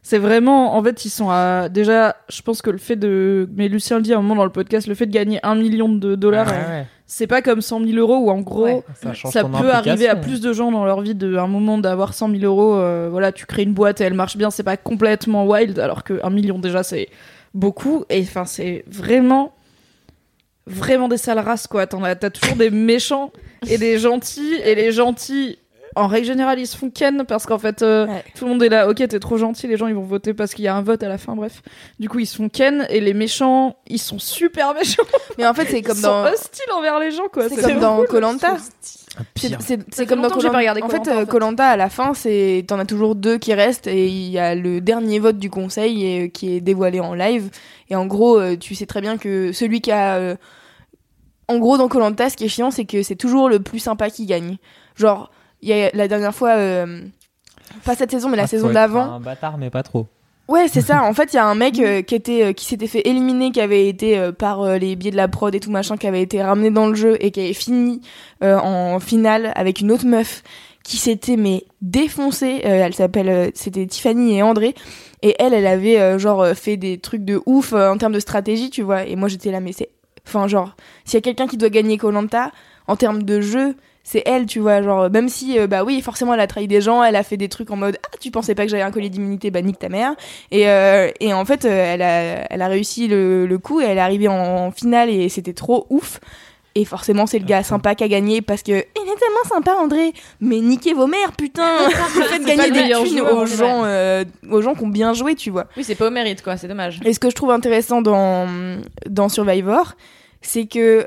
C'est vraiment, en fait, ils sont à. Déjà, je pense que le fait de. Mais Lucien le dit à un moment dans le podcast, le fait de gagner un million de dollars, Ouais, ouais. c'est pas comme 100 000 euros où en gros. Ouais. Ça, peut arriver à plus de gens dans leur vie de un moment d'avoir 100 000 euros. euh, voilà, tu crées une boîte et elle marche bien, c'est pas complètement wild, alors que un million déjà c'est beaucoup. Et enfin, c'est vraiment, vraiment des sales races, quoi. T'en as, t'as toujours des méchants et des gentils. Et les gentils, en règle générale, ils se font ken parce qu'en fait, euh, Ouais. tout le monde est là. Ok, t'es trop gentil, les gens ils vont voter parce qu'il y a un vote à la fin, bref. Du coup, ils se font ken. Et les méchants, ils sont super méchants. *laughs* Mais en fait, c'est comme ils dans. sont hostiles envers les gens, quoi. C'est comme dans Colanta. C'est comme dans longtemps que j'ai pas regardé Colanta. En fait, Koh-Lanta, en fait. Colanta à la fin, c'est t'en as toujours deux qui restent et il y a le dernier vote du conseil et, qui est dévoilé en live. Et en gros, euh, tu sais très bien que celui qui a, euh, en gros, dans Colanta, ce qui est chiant, c'est que c'est toujours le plus sympa qui gagne. Genre, il y a la dernière fois, euh, pas cette saison, mais la Ah, saison d'avant. Un bâtard, mais pas trop. Ouais, c'est ça. *laughs* En fait, il y a un mec euh, qui était, euh, qui s'était fait éliminer, qui avait été euh, par euh, les biais de la prod et tout machin, qui avait été ramené dans le jeu et qui avait fini euh, en finale avec une autre meuf qui s'était mais défoncée. Euh, elle s'appelle, euh, c'était Tiffany et André. Et elle, elle avait euh, genre euh, fait des trucs de ouf euh, en termes de stratégie, tu vois. Et moi, j'étais là, mais c'est, enfin genre, s'il y a quelqu'un qui doit gagner Colanta en termes de jeu. C'est elle, tu vois, genre, même si, euh, bah oui, forcément, elle a trahi des gens, elle a fait des trucs en mode, ah, tu pensais pas que j'avais un collier d'immunité, bah nique ta mère. Et, euh, et en fait, euh, elle, a, elle a réussi le, le coup et elle est arrivée en, en finale et c'était trop ouf. Et forcément, c'est le gars sympa qui a gagné parce que il est tellement sympa, André. Mais niquez vos mères, putain *laughs* Faites pas gagner des thunes joueur, aux gens, euh, aux gens qui ont bien joué, tu vois. Oui, c'est pas au mérite, quoi. C'est dommage. Et ce que je trouve intéressant dans, dans Survivor, c'est que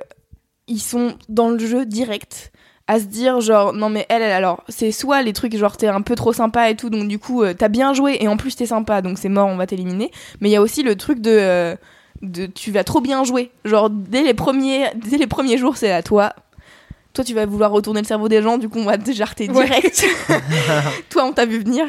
ils sont dans le jeu direct à se dire genre non mais elle, elle alors c'est soit les trucs genre t'es un peu trop sympa et tout donc du coup euh, t'as bien joué et en plus t'es sympa donc c'est mort on va t'éliminer. Mais il y a aussi le truc de euh, de tu vas trop bien jouer. Genre dès les premiers dès les premiers jours c'est à toi. Toi tu vas vouloir retourner le cerveau des gens du coup on va te jarter Ouais. direct. *laughs* *laughs* Toi on t'a vu venir.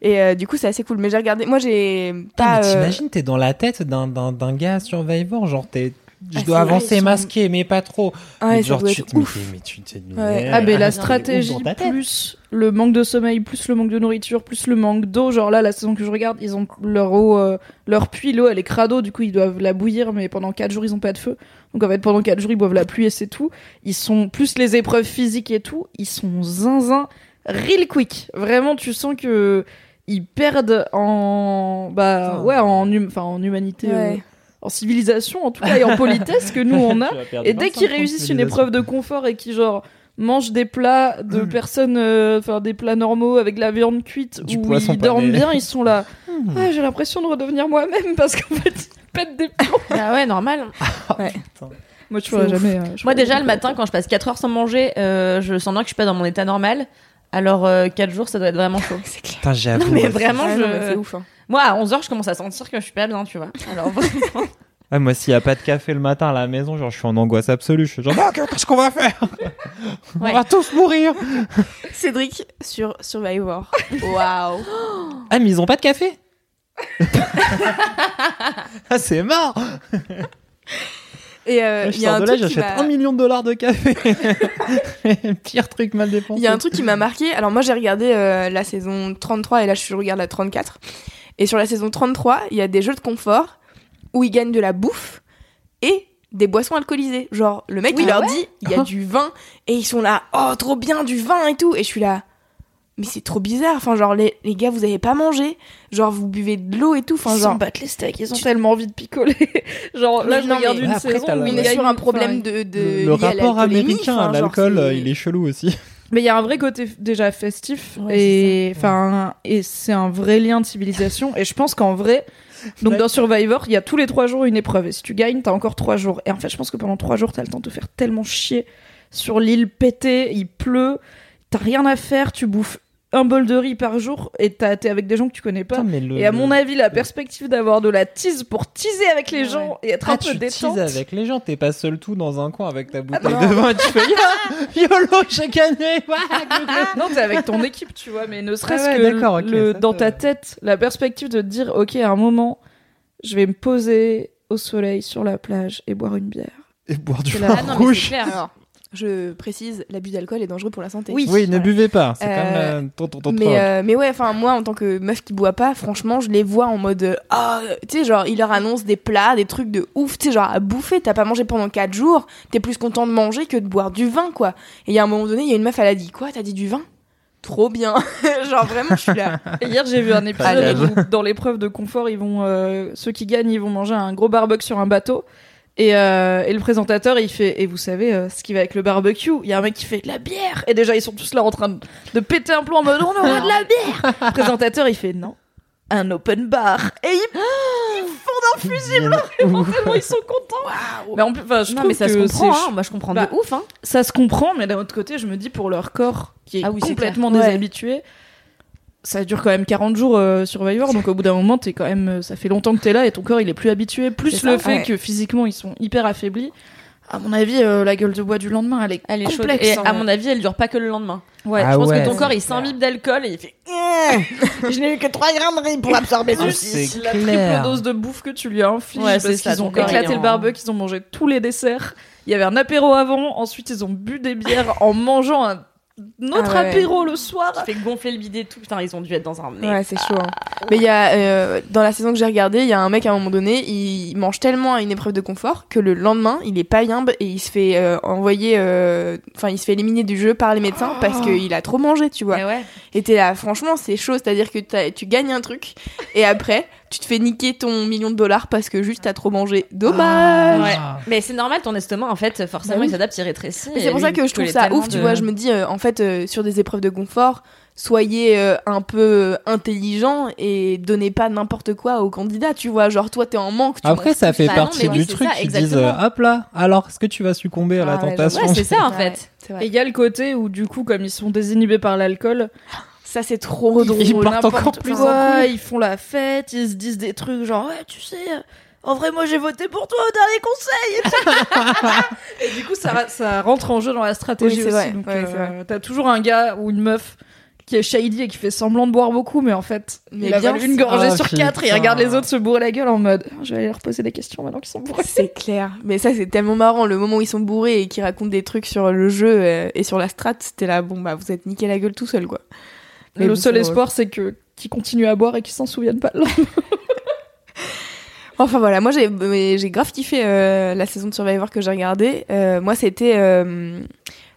Et euh, du coup c'est assez cool. Mais j'ai regardé moi j'ai Putain, pas euh, t'imagines, t'es dans la tête d'un, d'un, d'un gars Survivor, genre t'es. Je Ah, dois avancer sont- masqué, mais pas trop. ouais, mais genre, tu te mais, tu Ouais. Ah, mais la Ah, stratégie, plus le manque de sommeil, plus le manque de nourriture, plus le manque d'eau. Genre là, la saison que je regarde, ils ont leur eau, euh, leur puits, l'eau, elle est crado, du coup, ils doivent la bouillir, mais pendant 4 jours, ils ont pas de feu. Donc en fait, pendant 4 jours, ils boivent la pluie et c'est tout. Ils sont, plus les épreuves physiques et tout, ils sont zinzin, real quick. Vraiment, tu sens que ils perdent en, bah, ouais, en, hum- enfin, en humanité, euh, Ouais. En civilisation, en tout cas, et en politesse que nous, on a. *laughs* Et dès qu'ils réussissent une épreuve de confort et qu'ils genre mangent des plats de Mm. personnes, euh, enfin des plats normaux avec de la viande cuite Du où ils dorment bien, ils sont là. *laughs* Ah, j'ai l'impression de redevenir moi-même parce qu'en fait ils pètent des plombs. *laughs* Ah ouais, normal. Moi jamais. euh, je Moi, déjà, le matin, quand je passe 4 heures sans manger, euh, je sens bien que je suis pas dans mon état normal. Alors, 4 jours, ça doit être vraiment chaud. *laughs* c'est clair Putain, j'avoue. Non, mais vraiment, je... non, mais c'est ouf hein. Moi, à 11 heures, je commence à sentir que je suis pas bien, tu vois. Alors, vraiment. *laughs* Ouais, moi, s'il y a pas de café le matin à la maison, genre, je suis en angoisse absolue. Je suis genre, Ah, qu'est-ce qu'on va faire? *laughs* Ouais. On va tous mourir. Cédric sur Survivor. Waouh. *gasps* Ah, mais ils ont pas de café? Ah, c'est mort Et euh, Moi, il Je y a sors un de là, j'achète un million de dollars de café. *laughs* Pire truc mal dépensé. il y a un truc qui m'a marqué. Alors moi j'ai regardé euh, la saison 33 et là je regarde la 34. Et sur la saison 33, il y a des jeux de confort où ils gagnent de la bouffe et des boissons alcoolisées. Genre le mec Oui, il ah leur dit il y a du vin et ils sont là oh trop bien du vin et tout et je suis là mais c'est trop bizarre. Enfin genre les, les gars vous avez pas mangé. Genre vous buvez de l'eau et tout. Enfin Ils genre battent les steaks, ils ont tellement envie de picoler. *laughs* genre là je regarde une Après, saison où il est a sur un problème enfin, de, de Le, le lié à rapport américain à l'alcool, il est chelou aussi. Mais il y a un vrai côté déjà festif Ouais, et enfin et c'est un vrai lien de civilisation et je pense qu'en vrai donc Ouais. dans Survivor il y a tous les trois jours une épreuve et si tu gagnes t'as encore trois jours et en fait je pense que pendant trois jours t'as le temps de te faire tellement chier sur l'île pétée il pleut t'as rien à faire tu bouffes un bol de riz par jour et t'es avec des gens que tu connais pas Putain, mais le- et à mon avis la perspective d'avoir de la tease pour teaser avec les Ouais. gens et être Ah, un peu tu détente teases avec les gens, t'es pas seul tout dans un coin avec ta bouteille non. de vin, tu fais Ya, YOLO, j'ai gagné non, t'es avec ton équipe, tu vois, mais ne serait-ce Ah ouais, que le, ça, dans ta tête, la perspective de te dire, ok, à un moment, je vais me poser au soleil sur la plage et boire une bière. Et boire du vin Ah non, mais c'est rouge. clair. Alors, je précise, l'abus d'alcool est dangereux pour la santé. Oui. Oui, ne buvez pas, c'est Euh, ton, ton, ton, Mais, euh, mais ouais, enfin, moi, en tant que meuf qui boit pas, franchement, je les vois en mode. euh, Ah, tu sais, genre, ils leur annoncent des plats, des trucs de ouf, tu sais, genre, à bouffer, t'as pas mangé pendant 4 jours, t'es plus content de manger que de boire du vin, quoi. Et il y a un moment donné, il y a une meuf, elle a dit Quoi, t'as dit du vin? Trop bien. *laughs* Genre vraiment, je suis là. Et *laughs* hier, j'ai vu un épisode Allez. où, dans l'épreuve de confort, ils vont, euh, ceux qui gagnent, ils vont manger un gros barbecue sur un bateau. Et, euh, et le présentateur, il fait, et vous savez euh, ce qui va avec le barbecue Il y a un mec qui fait de la bière. Et déjà, ils sont tous là en train de, de péter un plomb en mode on aura de la bière. Le *laughs* présentateur, il fait non, un open bar. Et ils, ils font d'un fusible. Tellement ils sont contents. Mais en plus, je Non, mais ça que se comprend. hein. Moi, je comprends Bah, de ouf. Hein. ça se comprend, mais d'un autre côté, je me dis pour leur corps qui est Ah oui, complètement clair. Ouais. Ça dure quand même 40 jours euh, Survivor, donc au bout d'un moment, t'es quand même, euh, ça fait longtemps que t'es là et ton corps il est plus habitué. Plus le ça, fait ouais. que physiquement ils sont hyper affaiblis. À mon avis, euh, la gueule de bois du lendemain, elle est, Elle est chaude. complexe. Et hein. à mon avis, elle dure pas que le lendemain. ouais. Ah je pense ouais, que ton corps il s'imbibe d'alcool et il fait. *laughs* je n'ai eu que 3 grammes de riz pour absorber Ah, tout. c'est la triple dose de bouffe que tu lui as infligé Ouais, parce c'est ça, qu'ils ont il éclaté le barbecue, ils ont mangé tous les desserts. Il y avait un apéro avant, ensuite ils ont bu des bières en mangeant un autre Ah ouais. apéro le soir. Qui fait gonfler le bidet et tout. Putain, ils ont dû être dans un. Ouais, c'est chaud. hein. Mais il y a euh, dans la saison que j'ai regardée, il y a un mec à un moment donné, il mange tellement à une épreuve de confort que le lendemain, il est pas yimbe et il se fait euh, envoyer, euh, enfin, il se fait éliminer du jeu par les médecins parce qu'il a trop mangé, tu vois. Eh ouais. Et t'es là, franchement, c'est chaud, c'est-à-dire que tu gagnes un truc et après, tu te fais niquer ton million de dollars parce que juste t'as trop mangé. Dommage. Ouais. Mais c'est normal, ton estomac, en fait, forcément, Bah oui. il s'adapte, il rétrécit. Mais c'est pour ça que je trouve ça ouf, tu vois. Je me dis, euh, en fait, euh, sur des épreuves de confort, soyez euh, un peu intelligent et donnez pas n'importe quoi aux candidats, tu vois. Genre, toi, t'es en manque. Tu Après, ça fait Bah partie du truc. ça, Ils disent, exactement. euh, hop là, alors est-ce que tu vas succomber à la Ah tentation Ouais, c'est ça, en fait. Il y a le côté où, du coup, comme ils sont désinhibés par l'alcool, Ça, c'est trop drôle. Ils partent n'importe encore plus quoi, en couille. ils font la fête, ils se disent des trucs genre, ouais, tu sais, en vrai, moi j'ai voté pour toi au dernier conseil. Et *laughs* du coup, ça, rentre en jeu dans la stratégie Oui, c'est aussi. Ouais, euh, t'as toujours un gars ou une meuf qui est shady et qui fait semblant de boire beaucoup, mais en fait, Mais il a bien une gorgée Ah, sur quatre et il regarde les autres se bourrer la gueule en mode, je vais aller leur poser des questions maintenant qu'ils sont bourrés. C'est clair. Mais ça, c'est tellement marrant. Le moment où ils sont bourrés et qu'ils racontent des trucs sur le jeu euh, et sur la strat, c'était là, bon, bah, vous êtes niqué la gueule tout seul, quoi. Mais le seul espoir, c'est que qu'ils continuent à boire et qu'ils s'en souviennent pas. *laughs* Enfin voilà, moi j'ai j'ai grave kiffé euh, la saison de Survivor que j'ai regardée. Euh, moi c'était, euh,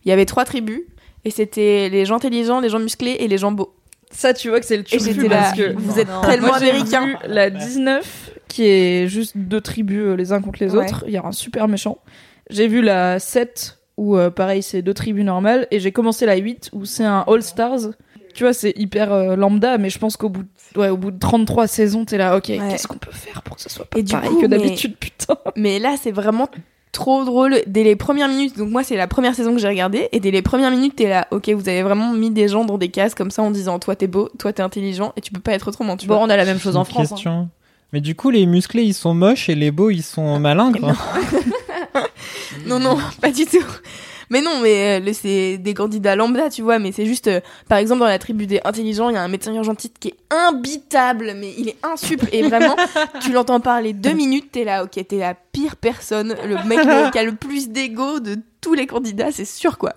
il y avait trois tribus et c'était les gens intelligents, les gens musclés et les gens beaux. Ça, tu vois que c'est le là, parce que vous êtes Non. tellement vu la 19 qui est juste deux tribus les uns contre les Ouais. autres. Il y a un super méchant. J'ai vu la 7 où euh, pareil c'est deux tribus normales et j'ai commencé la 8 où c'est un All Stars. Tu vois, c'est hyper euh, lambda, mais je pense qu'au bout, de, ouais, au bout de 33 saisons, t'es là, ok, qu'est-ce qu'on peut faire pour que ce soit pas Et du pareil coup, que mais- d'habitude, putain. *laughs* Mais là c'est vraiment trop drôle dès les premières minutes. Donc moi c'est la première saison que j'ai regardée et dès les premières minutes t'es là, ok, vous avez vraiment mis des gens dans des cases comme ça en disant toi t'es beau, toi t'es intelligent et tu peux pas être autrement. Tu Bon, vois. on a la même chose en France. hein. question. Mais du coup, les musclés, ils sont moches et les beaux, ils sont malingres. *laughs* *laughs* Non, non, pas du tout. Mais non, mais euh, c'est des candidats lambda, tu vois. Mais c'est juste, euh, par exemple, dans la tribu des intelligents, il y a un médecin urgentiste qui est imbitable, mais il est insup. Et vraiment, tu l'entends parler deux minutes, t'es là, ok, t'es la pire personne, le mec *laughs* qui a le plus d'ego de tous les candidats, c'est sûr, quoi.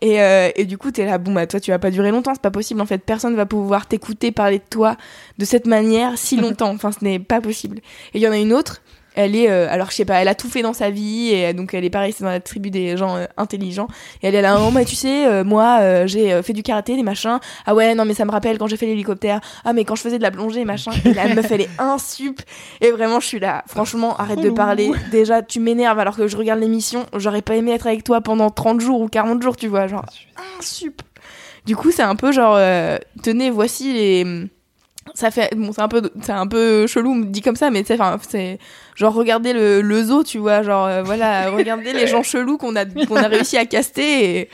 Et, euh, et du coup, t'es là, bon, bah, toi, tu vas pas durer longtemps, c'est pas possible. En fait, personne va pouvoir t'écouter parler de toi de cette manière si longtemps. Enfin, ce n'est pas possible. Et il y en a une autre, elle est, euh, alors je sais pas, elle a tout fait dans sa vie, et euh, donc elle est pareil, c'est dans la tribu des gens euh, intelligents. Et elle est là, oh, bah, tu sais, euh, moi, euh, j'ai fait du karaté, des machins. Ah ouais, non, mais ça me rappelle quand j'ai fait l'hélicoptère. Ah, mais quand je faisais de la plongée, machin. Et la meuf, elle est insup. Et vraiment, je suis là, franchement, arrête de parler. Déjà, tu m'énerves alors que je regarde l'émission. J'aurais pas aimé être avec toi pendant 30 jours ou 40 jours, tu vois, genre, insup. Du coup, c'est un peu genre, euh, tenez, voici les. Ça fait, bon, c'est un peu, c'est un peu chelou dit comme ça, mais tu sais, enfin, c'est genre regardez le, le zoo, tu vois, genre euh, voilà, *laughs* regardez les gens chelous qu'on a, qu'on a réussi à caster. Et,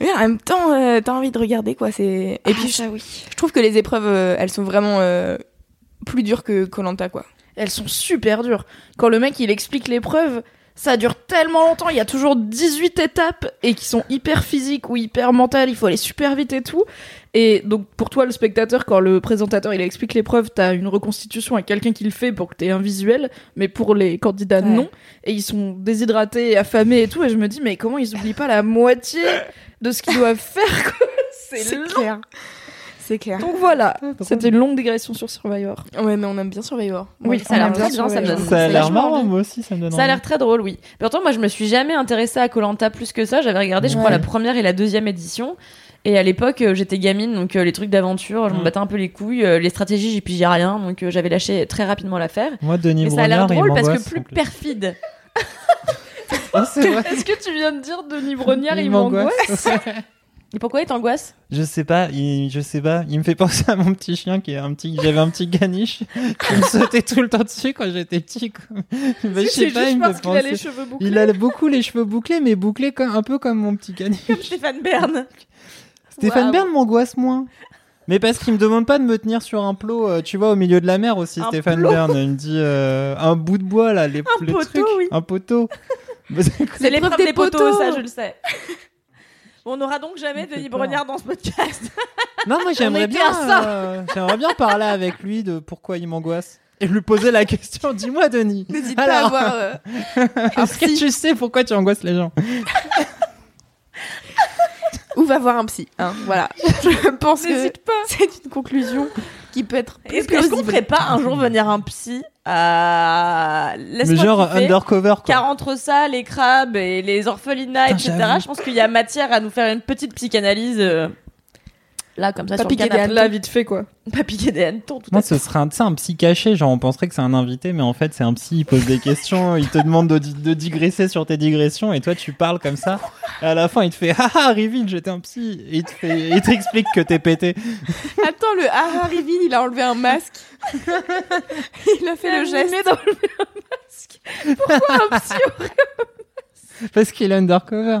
et en même temps, euh, t'as envie de regarder quoi. C'est et puis je, je trouve que les épreuves, euh, elles sont vraiment plus dures que Colanta quoi. Elles sont super dures. Quand le mec il explique l'épreuve, ça dure tellement longtemps, il y a toujours 18 étapes et qui sont hyper physiques ou hyper mentales, il faut aller super vite et tout. Et donc pour toi le spectateur, quand le présentateur il explique l'épreuve, t'as une reconstitution avec quelqu'un qui le fait pour que t'aies un visuel, mais pour les candidats Ouais. non. Et ils sont déshydratés, affamés et tout, et je me dis mais comment ils oublient pas la moitié de ce qu'ils doivent faire *laughs* C'est long. clair. C'est clair. Donc voilà, c'était une longue digression sur Survivor. Ouais, mais on aime bien Survivor. Oui, ça a l'air très bien ça me Survivor. donne Ça a l'air marrant, envie. moi aussi, ça me donne Ça a l'air très drôle, oui. Pourtant, moi, je me suis jamais intéressée à Colanta plus que ça. J'avais regardé, je crois, la première et la deuxième édition. Et à l'époque, euh, j'étais gamine, donc euh, les trucs d'aventure, je m'en Mm. battais un peu les couilles. Euh, les stratégies, j'y pigeais rien, donc j'avais lâché très rapidement l'affaire. Moi, Denis Mais ça a l'air drôle parce que plus perfide. *laughs* Vrai. Est-ce que tu viens de dire Denis Brognard, il, Il m'angoisse *laughs* Et pourquoi il t'angoisse? Je sais pas, il, je sais pas. Il me fait penser à mon petit chien qui est un petit. J'avais un petit caniche qui me sautait tout le temps dessus quand j'étais petit. quoi. Bah, je sais C'est pas, juste il me parce fait qu'il a les penser- cheveux bouclés. Il a beaucoup les cheveux bouclés, mais bouclés comme, un peu comme mon petit caniche. Comme Stéphane Bern. *laughs* Stéphane. Bern m'angoisse moins. Mais parce qu'il me demande pas de me tenir sur un plot, euh, tu vois, au milieu de la mer aussi, Un Stéphane plot Bern. Il me dit euh, un bout de bois là, les, les poteau, trucs, oui. un poteau. *laughs* C'est- C'est l'épreuve des des poteaux, poteaux. ça je le sais. On n'aura donc jamais Denis. Brognard dans ce podcast. *laughs* non, moi j'aimerais bien, euh, j'aimerais bien parler avec lui de pourquoi il m'angoisse et lui poser la question. Dis-moi, Denis. N'hésite pas à avoir euh, un *laughs* Est-ce que tu sais pourquoi tu angoisses les gens? Ou va voir un psy. hein, voilà. *laughs* Je pense que N'hésite pas. c'est une conclusion qui peut être plus Est-ce qu'on plausible. ferait pas un jour venir un psy à. Mais genre kiffer. undercover quoi. Car entre ça, les crabes et les orphelinats, Putain, etc., j'avoue. je pense qu'il y a matière à nous faire une petite psychanalyse. euh, Là, comme ça, Pas sur le piquer des canapé. Là, vite fait, quoi. *laughs* Pas piquer des hannetons, tout à Moi, fait. ce serait un, tu sais, un psy caché, genre on penserait que c'est un invité, mais en fait c'est un psy, il pose des questions, *laughs* il te demande de, di- de digresser sur tes digressions, et toi tu parles comme ça, et à la fin il te fait « Ah ah, reveal, j'étais un psy !» Et il te fait, il t'explique que t'es pété. *laughs* Attends, le Harry Reveal, il a enlevé un masque. il a fait le geste. Parce qu'il est undercover.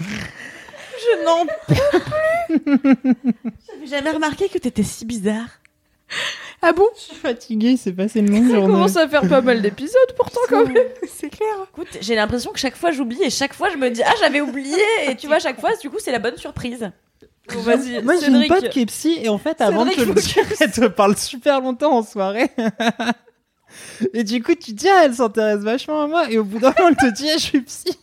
Je n'en peux plus J'avais jamais remarqué que t'étais si bizarre. Ah bon? Je suis fatigué, c'est passé une longue Ça journée. commence à faire pas mal d'épisodes, pourtant, quand même. C'est clair. Écoute, j'ai l'impression que chaque fois j'oublie et chaque fois je me dis ah j'avais oublié et tu vois chaque fois du coup c'est la bonne surprise. Bon, vas-y, Moi j'ai une Cédric. pote qui est psy, et en fait avant de te Cédric le dire, *laughs* elle te parle super longtemps en soirée. *laughs* Et du coup, tu te dis, ah, elle s'intéresse vachement à moi. Et au bout d'un moment, elle te dit, ah, je suis psy.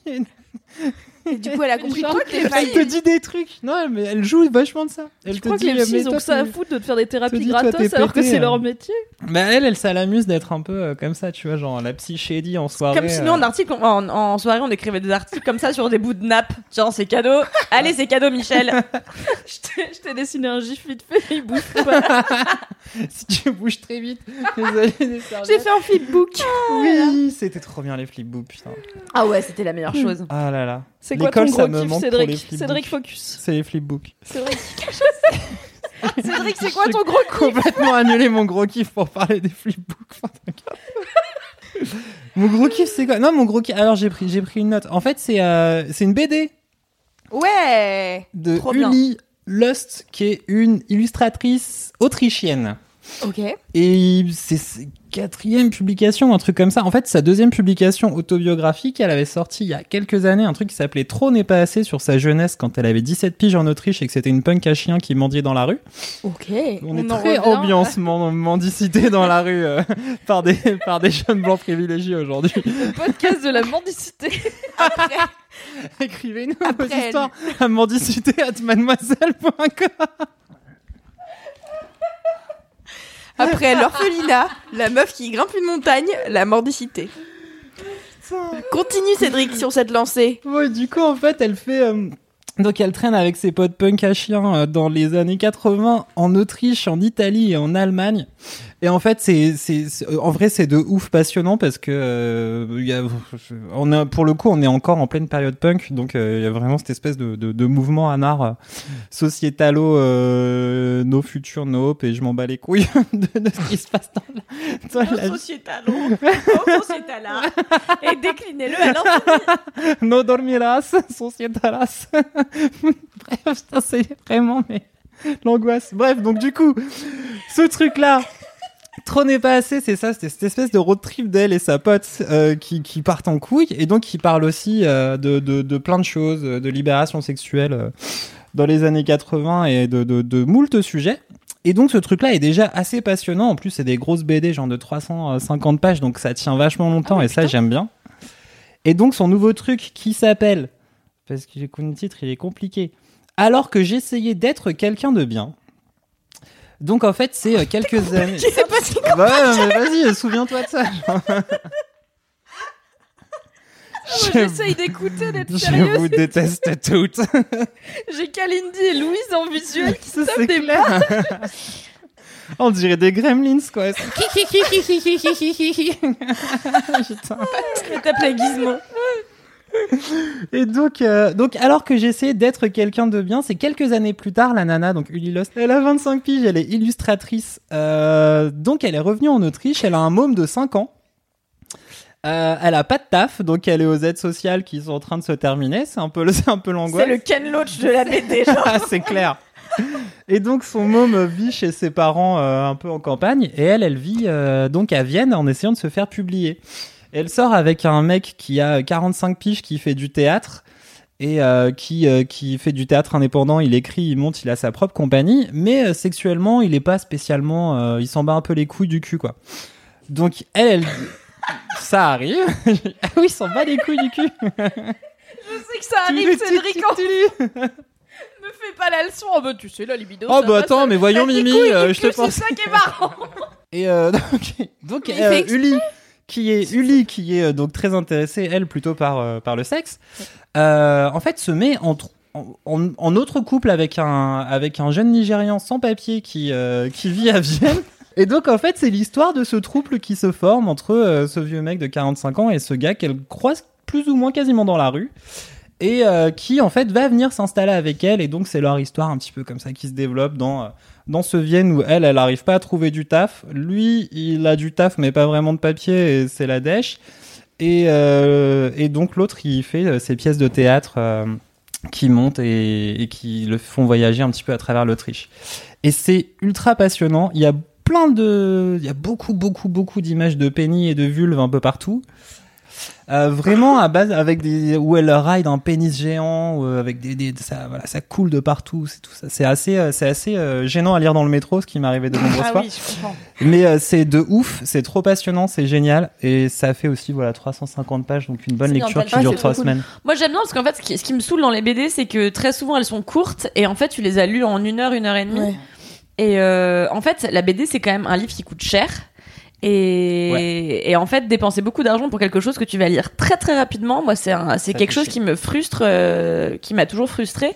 *laughs* Et du coup, elle a compris Genre, toutes les Elle failles. te dit des trucs. Non, mais elle joue vachement de ça. Elle Je te crois que dit, les mais ils ont toi, que ça à foutre de te faire des thérapies dis, toi, gratos t'es alors que c'est hein. leur métier. Bah, elle, elle, ça l'amuse d'être un peu euh, comme ça, tu vois, genre la psy shady en soirée. Comme si nous euh. en article en, en soirée on écrivait des articles comme ça sur des bouts de nappe. Genre c'est cadeau. Allez c'est cadeau Michel. *laughs* Je t'ai- dessiné un gif vite fait, il bouge pas. *laughs* si tu bouges très vite. J'ai fait un flipbook. Oui, c'était trop bien les flipbooks, putain. Ah ouais c'était la meilleure chose. Ah là là. C'est quoi ton gros kiff, Cédric. Cédric Focus. C'est les flipbooks. Cédric. *laughs* Cédric c'est quoi ton gros kiff complètement annulé mon gros kiff pour parler des flipbooks. *laughs* Mon gros kiff, c'est quoi? Non, mon gros kiff. Alors, j'ai pris, j'ai pris une note. En fait, c'est euh, c'est une BD Ouais. de Trop bien. Uli Lust, qui est une illustratrice autrichienne. Ok. Et c'est quatrième publication, un truc comme ça. En fait, sa deuxième publication autobiographique, elle avait sorti il y a quelques années un truc qui s'appelait Trop n'est pas assez sur sa jeunesse quand elle avait 17 piges en Autriche et que c'était une punk à chien qui mendiait dans la rue. Ok. On, est très revient. ambiance men- *laughs* mendicité dans la rue euh, *laughs* par, des, par des jeunes blancs privilégiés aujourd'hui. *laughs* Le podcast de la mendicité. Écrivez-nous vos histoires à mendicité at mademoiselle.com. Après l'orphelinat, la meuf qui grimpe une montagne, la mordicité. Continue Cédric sur cette lancée. Ouais, du coup, en fait, elle fait. euh, Donc, elle traîne avec ses potes punk à chiens euh, dans les années 80 en Autriche, en Italie et en Allemagne. Et en fait, c'est, c'est, c'est- en vrai, c'est de ouf passionnant parce que euh, y a, on a, pour le coup, on est encore en pleine période punk, donc euh, il y a vraiment cette espèce de, de, de mouvement anard euh, sociétalo, euh, no future, no hope, et je m'en bats les couilles *laughs* de, de ce qui se passe dans la, dans la. Sociétalo. Et déclinez-le à l'infini. no dormirás, societalas. *laughs* Bref, c'est vraiment mais l'angoisse. Bref, donc du coup, ce truc-là, Trop n'est pas assez, c'est ça, c'était cette espèce de road trip d'elle et sa pote euh, qui, qui partent en couille et donc qui parle aussi euh, de, de, de plein de choses, euh, de libération sexuelle euh, dans les années 80 et de, de, de moult sujets. Et donc ce truc-là est déjà assez passionnant. En plus, c'est des grosses BD, genre de 350 pages, donc ça tient vachement longtemps et ça j'aime bien. Et donc son nouveau truc qui s'appelle, parce que j'ai connu le titre, il est compliqué. Alors que j'essayais d'être quelqu'un de bien. Donc en fait, c'est euh, *laughs* quelques années. C'est pas si Bah ouais, mais vas-y, souviens-toi de ça. Je, J'essaye d'écouter, d'être je sérieuse. vous déteste toutes. *laughs* J'ai Kalindi et Louise en visuel qui se tapent des clair. *laughs* On dirait des gremlins, quoi. Putain. Je t'appelais Gizmo. Et donc, euh, donc, alors que j'essayais d'être quelqu'un de bien, c'est quelques années plus tard, la nana, donc Uli Lost, elle a 25 piges, elle est illustratrice. Euh, donc, elle est revenue en Autriche, elle a un môme de 5 ans. Euh, elle a pas de taf, donc elle est aux aides sociales qui sont en train de se terminer. C'est un peu, *laughs* c'est un peu l'angoisse. C'est le Ken Loach de la BD. Ah, c'est clair. Et donc son môme vit chez ses parents euh, un peu en campagne et elle, elle vit euh, donc à Vienne en essayant de se faire publier. Elle sort avec un mec qui a 45 piges qui fait du théâtre et euh, qui euh, qui fait du théâtre indépendant. Il écrit, il monte, il a sa propre compagnie, mais euh, sexuellement, il est pas spécialement. il s'en bat un peu les couilles du cul quoi. Donc elle, elle *laughs* ça arrive. *laughs* ah oui, il s'en bat les couilles du cul. Je sais que ça arrive, Cédric. *laughs* Me fais pas la leçon. Oh bah tu sais, la libido. Oh ça bah va, attends, ça- mais voyons Mimi, je te pense. C'est ça qui est marrant. Et donc, donc. Uli, qui est Uli, qui est euh, donc très intéressée, elle plutôt par euh, par le sexe, euh, en fait se met en, en, autre couple avec un avec un jeune Nigérian sans papier qui euh, qui vit à Vienne. *laughs* Et donc en fait c'est l'histoire de ce trouble qui se forme entre euh, ce vieux mec de 45 ans et ce gars qu'elle croise plus ou moins quasiment dans la rue et qui en fait va venir s'installer avec elle. Et donc c'est leur histoire un petit peu comme ça qui se développe dans dans ce Vienne où elle elle arrive pas à trouver du taf. Lui il a du taf mais pas vraiment de papier et c'est la dèche. Et euh, donc l'autre il fait euh, ses pièces de théâtre euh, qui montent et, et qui le font voyager un petit peu à travers l'Autriche. Et c'est ultra passionnant. Il y a plein de il y a beaucoup beaucoup beaucoup d'images de pénis et de vulves un peu partout euh, vraiment à base avec des où elle ride un pénis géant ou avec des, des ça voilà ça coule de partout c'est tout ça c'est assez euh, c'est assez euh, gênant à lire dans le métro ce qui m'est arrivé de nombreuses Ah fois oui, je comprends. mais euh, c'est de ouf c'est trop passionnant c'est génial et ça fait aussi voilà 350 pages donc une bonne lecture qui dure trois cool. semaines Moi j'aime bien parce qu'en fait ce qui, ce qui me saoule dans les BD c'est que très souvent elles sont courtes et en fait tu les as lues en une heure, une heure et demie. Ouais. Et euh, en fait la BD c'est quand même un livre qui coûte cher. Et, et en fait dépenser beaucoup d'argent pour quelque chose que tu vas lire très très rapidement, moi c'est un- c'est Ça quelque chose chier. qui me frustre, euh, qui m'a toujours frustré.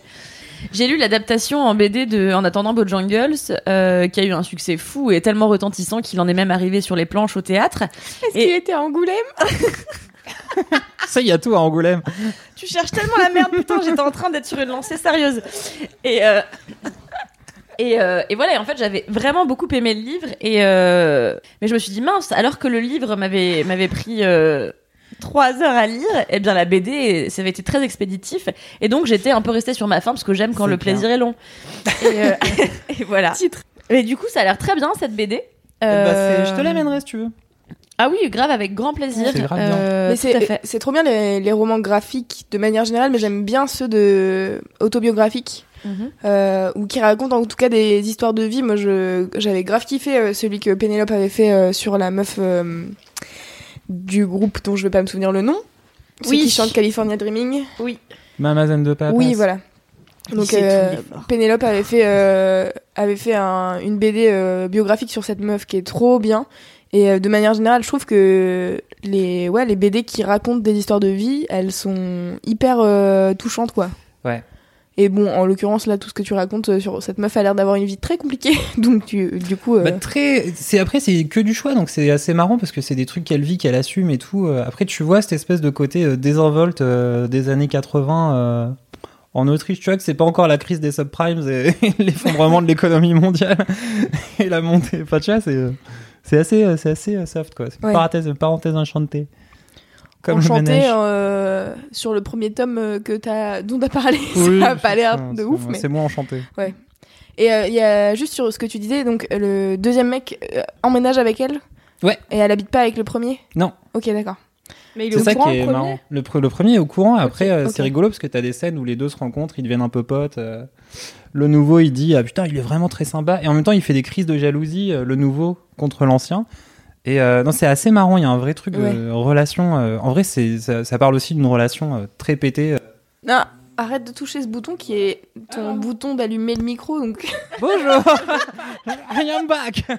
J'ai lu l'adaptation en BD de En attendant Bojangles, euh, qui a eu un succès fou et tellement retentissant qu'il en est même arrivé sur les planches au théâtre. Est-ce Et- qu'il était à Angoulême? *laughs* Ça il y a tout à Angoulême Tu cherches tellement la merde, putain, j'étais en train d'être sur une lancée sérieuse. Et, euh, et, euh, et voilà, et en fait, j'avais vraiment beaucoup aimé le livre. Et, euh, mais je me suis dit, mince, alors que le livre m'avait, m'avait pris euh, trois heures à lire, et bien la BD, ça avait été très expéditif. Et donc, j'étais un peu restée sur ma faim parce que j'aime quand le clair. plaisir est long. *laughs* Et, euh, *laughs* et voilà. Titre. Mais du coup, ça a l'air très bien cette BD. Eh ben, je te l'amènerai si tu veux Ah oui, grave, avec grand plaisir. C'est. Euh, c'est trop bien les, les romans graphiques de manière générale, mais j'aime bien ceux de autobiographiques. Mhm. euh, ou qui racontent en tout cas des histoires de vie. Moi, je j'avais grave kiffé euh, celui que Pénélope avait fait euh, sur la meuf euh, du groupe dont je vais pas me souvenir le nom. Ceux Oui. qui chante California Dreaming. Mamazen de Papas Oui, voilà. Donc euh. Pénélope avait fait euh, avait fait un- une BD euh, biographique sur cette meuf qui est trop bien. Et euh, de manière générale, je trouve que les ouais les BD qui racontent des histoires de vie, elles sont hyper euh, touchantes quoi. Ouais. Et bon, en l'occurrence là, tout ce que tu racontes euh, sur cette meuf a l'air d'avoir une vie très compliquée. *laughs* Donc tu, du coup, euh, Bah, très c'est après c'est que du choix donc c'est assez marrant parce que c'est des trucs qu'elle vit qu'elle assume et tout Euh, après tu vois cette espèce de côté désinvolte des années 80 euh, en Autriche. Tu vois que c'est pas encore la crise des subprimes et *laughs* l'effondrement de l'économie mondiale *laughs* et la montée. Enfin tu vois c'est c'est assez c'est assez soft quoi. C'est une Ouais. parenthèse parenthèse enchantée comme ménage euh, sur le premier tome euh, que t'as dont t'as parlé, *laughs* Oui, ça a pas l'air de ouf, mais c'est moins enchanté Et euh, il y a juste sur ce que tu disais, donc le deuxième mec euh, emménage avec elle Ouais. Et elle habite pas avec le premier Non. Ok, d'accord. Mais il est C'est au ça courant, qui est le premier marrant. Le, pre- le premier est au courant, après euh, c'est rigolo parce que t'as des scènes où les deux se rencontrent, ils deviennent un peu potes. euh. Le nouveau il dit ah putain il est vraiment très sympa et en même temps il fait des crises de jalousie euh, le nouveau contre l'ancien. Et euh, non c'est assez marrant, il y a un vrai truc de relation. euh, en vrai c'est ça, ça parle aussi d'une relation euh, très pétée. Non, arrête de toucher ce bouton qui est ton bouton d'allumer le micro. Donc, *laughs* Bonjour, *laughs* I am back. *laughs*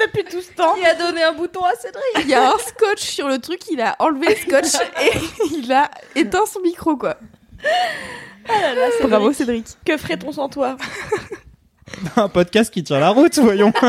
depuis tout ce temps. Qui a donné un bouton à Cédric? Il y a un scotch sur le truc, il a enlevé le scotch et il a éteint son micro, quoi. Bravo Cédric. Que ferait-on sans toi? *laughs* un podcast qui tient la route voyons. *laughs*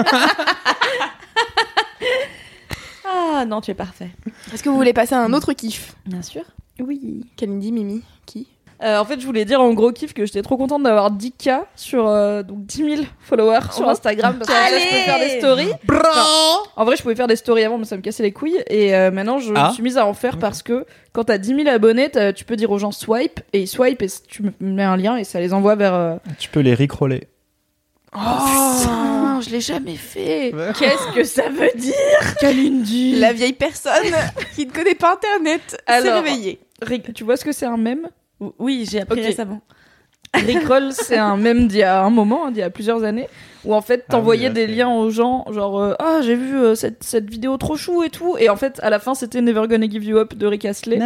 Ah non, tu es parfait. Est-ce que vous voulez passer à un autre kiff? Bien sûr. Oui. Kalindi, Mimi, qui? Euh, en fait, je voulais dire en gros kiff que j'étais trop contente d'avoir 10K sur euh, donc 10 000 followers sur Instagram parce que ça, je pouvais faire des stories. Enfin, en vrai, je pouvais faire des stories avant, mais ça me cassait les couilles. Et euh, maintenant, je Ah. me suis mise à en faire parce que quand t'as 10 000 abonnés, tu peux dire aux gens swipe et ils swipe et tu me mets un lien et ça les envoie vers. euh, tu peux les rickroller. Oh, je l'ai jamais fait. Qu'est-ce que ça veut dire, Kalindi La vieille personne *laughs* qui ne connaît pas Internet s'est Alors, réveillée. Rick, tu vois ce que c'est un mème? Oui, j'ai appris Ok. récemment. Rickroll, c'est un mème d'il y a un moment, hein, d'il y a plusieurs années, où en fait Ah t'envoyais oui, des liens aux gens, genre euh, ah j'ai vu euh, cette, cette vidéo trop chou et tout, et en fait à la fin c'était Never Gonna Give You Up de Rick Astley.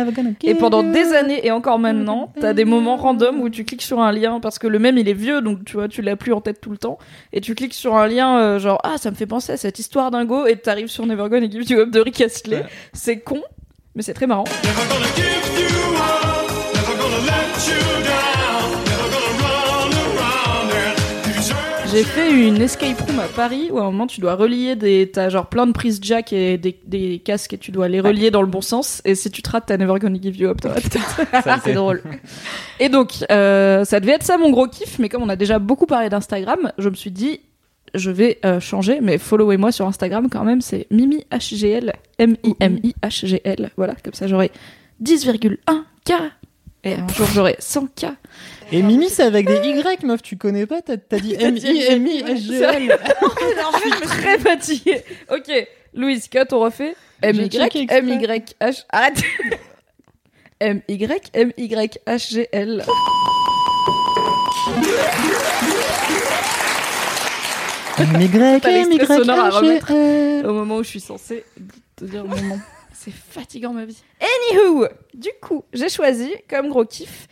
Et pendant des années et encore maintenant, t'as des moments random où tu cliques sur un lien parce que le même il est vieux donc tu vois tu l'as plus en tête tout le temps et tu cliques sur un lien euh, genre ah ça me fait penser à cette histoire dingo et t'arrives sur Never Gonna Give You Up de Rick Astley. Ouais. C'est con mais c'est très marrant. Never gonna give you up, never gonna let you down, J'ai fait une escape room à Paris où à un moment tu dois relier des. T'as genre plein de prises jack et des, des casques et tu dois les relier dans le bon sens. Et si tu te rates, t'as Never Gonna Give You Up tête. *laughs* C'est drôle. *laughs* Et donc, euh, ça devait être ça mon gros kiff, mais comme on a déjà beaucoup parlé d'Instagram, je me suis dit. Je vais euh, changer, mais followez-moi sur Instagram quand même, c'est MimiHGL, M-I-M-I-H-G-L. Voilà, comme ça j'aurai 10,1K. Et un jour j'aurai 100K. Et Mimi, c'est avec des Y, meuf, tu connais pas T'as dit M-I-M-I-S-G-L. *laughs* je suis très fatiguée. Ok, Louise, cut, on refait. M J'ai Y checké exprès. M Y H. Arrête. *laughs* M Y M Y H G L. M-Y, à remettre. M-Y-H-G-L. Au moment où je suis censée te dire mon nom. *laughs* C'est fatigant ma vie. Anywho, du coup, j'ai choisi comme gros kiff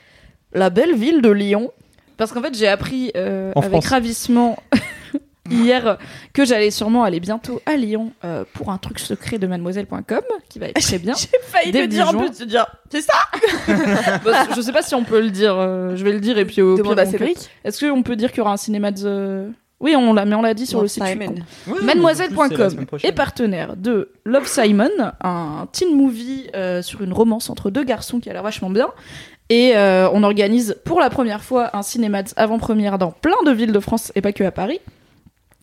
la belle ville de Lyon. Parce qu'en fait, j'ai appris euh, En avec France. ravissement *laughs* hier que j'allais sûrement aller bientôt à Lyon euh, pour un truc secret de mademoiselle.com qui va être très bien. *laughs* J'ai failli Début te dire en plus, te dire, c'est ça *laughs* Bah, je sais pas si on peut le dire. euh, je vais le dire et puis au Demande pire, à Cédric. Est-ce qu'on peut dire qu'il y aura un cinéma de... Oui, on l'a, mais on l'a dit sur le site. Mademoiselle.com est partenaire de Love Simon, un teen movie euh, sur une romance entre deux garçons qui a l'air vachement bien. Et euh, on organise pour la première fois un cinéma avant-première dans plein de villes de France et pas que à Paris.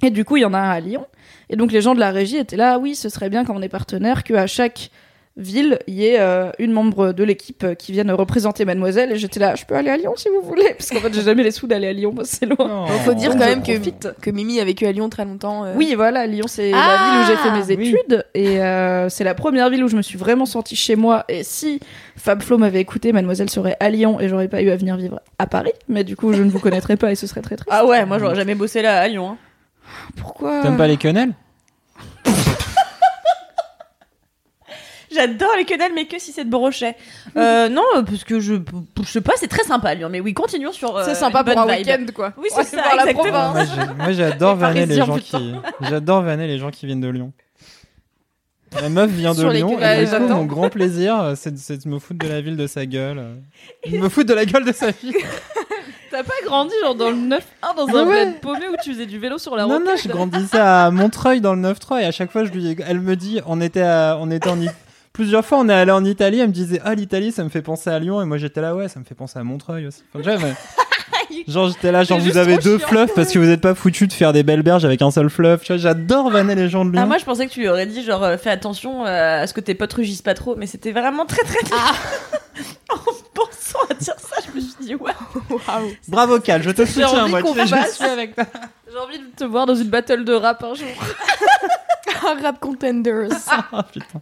Et du coup, il y en a un à Lyon. Et donc les gens de la régie étaient là, oui, ce serait bien quand on est partenaire qu'à chaque ville, il y ait euh, une membre de l'équipe euh, qui vienne représenter Mademoiselle. Et j'étais là, je peux aller à Lyon si vous voulez, parce qu'en fait, j'ai jamais les sous d'aller à Lyon, moi, c'est loin. Il faut dire quand même que, que Mimi a vécu à Lyon très longtemps. euh. Oui, voilà, Lyon, c'est Ah, la ville où j'ai fait mes oui. études. Et euh, c'est la première ville où je me suis vraiment sentie chez moi. Et si Fab Flo m'avait écouté, Mademoiselle serait à Lyon et j'aurais pas eu à venir vivre à Paris. Mais du coup, je ne vous connaîtrais pas et ce serait très triste. Ah ouais, moi j'aurais jamais bossé là à Lyon. hein. Pourquoi? T'aimes pas les quenelles? *laughs* J'adore les quenelles, mais que si c'est de brochet. Euh, non, parce que je, je sais pas, c'est très sympa à Lyon. Mais oui, continuons sur. euh, C'est sympa une pour un week-end, quoi. Oui, Ouais, c'est ça, exactement. province. Moi, j'adore *laughs* vanner les gens qui. J'adore vanner les gens qui viennent de Lyon. La meuf vient de Lyon et du coup, mon grand plaisir, euh, c'est de, me foutre de la ville de sa gueule. euh, De me foutre de la gueule de sa fille. *laughs* T'as pas grandi genre dans le 9-1 dans un Ouais. bled paumé où tu faisais du vélo sur la Non, route? non, je grandissais à Montreuil dans le 9-3 et à chaque fois, je lui, elle me dit, on était, à- on était en, I- plusieurs fois, on est allé en Italie, elle me disait, ah, l'Italie, ça me fait penser à Lyon et moi j'étais là, ouais, ça me fait penser à Montreuil aussi. Enfin, mais- *laughs* Genre, j'étais là, genre, vous avez deux chiant. fluffs parce que vous n'êtes pas foutu de faire des belles berges avec un seul fluff. Tu vois, j'adore vanner les gens de Lyon. Ah, moi je pensais que tu lui aurais dit genre euh, fais attention euh, à ce que tes potes rugissent pas trop, mais c'était vraiment très très. Ah *laughs* En pensant à dire ça, je me suis dit, *laughs* waouh. Bravo Cal, je te soutiens envie moi. tu je avec toi. J'ai envie de te voir dans une battle de rap un jour. Un rap contenders. Ah, putain.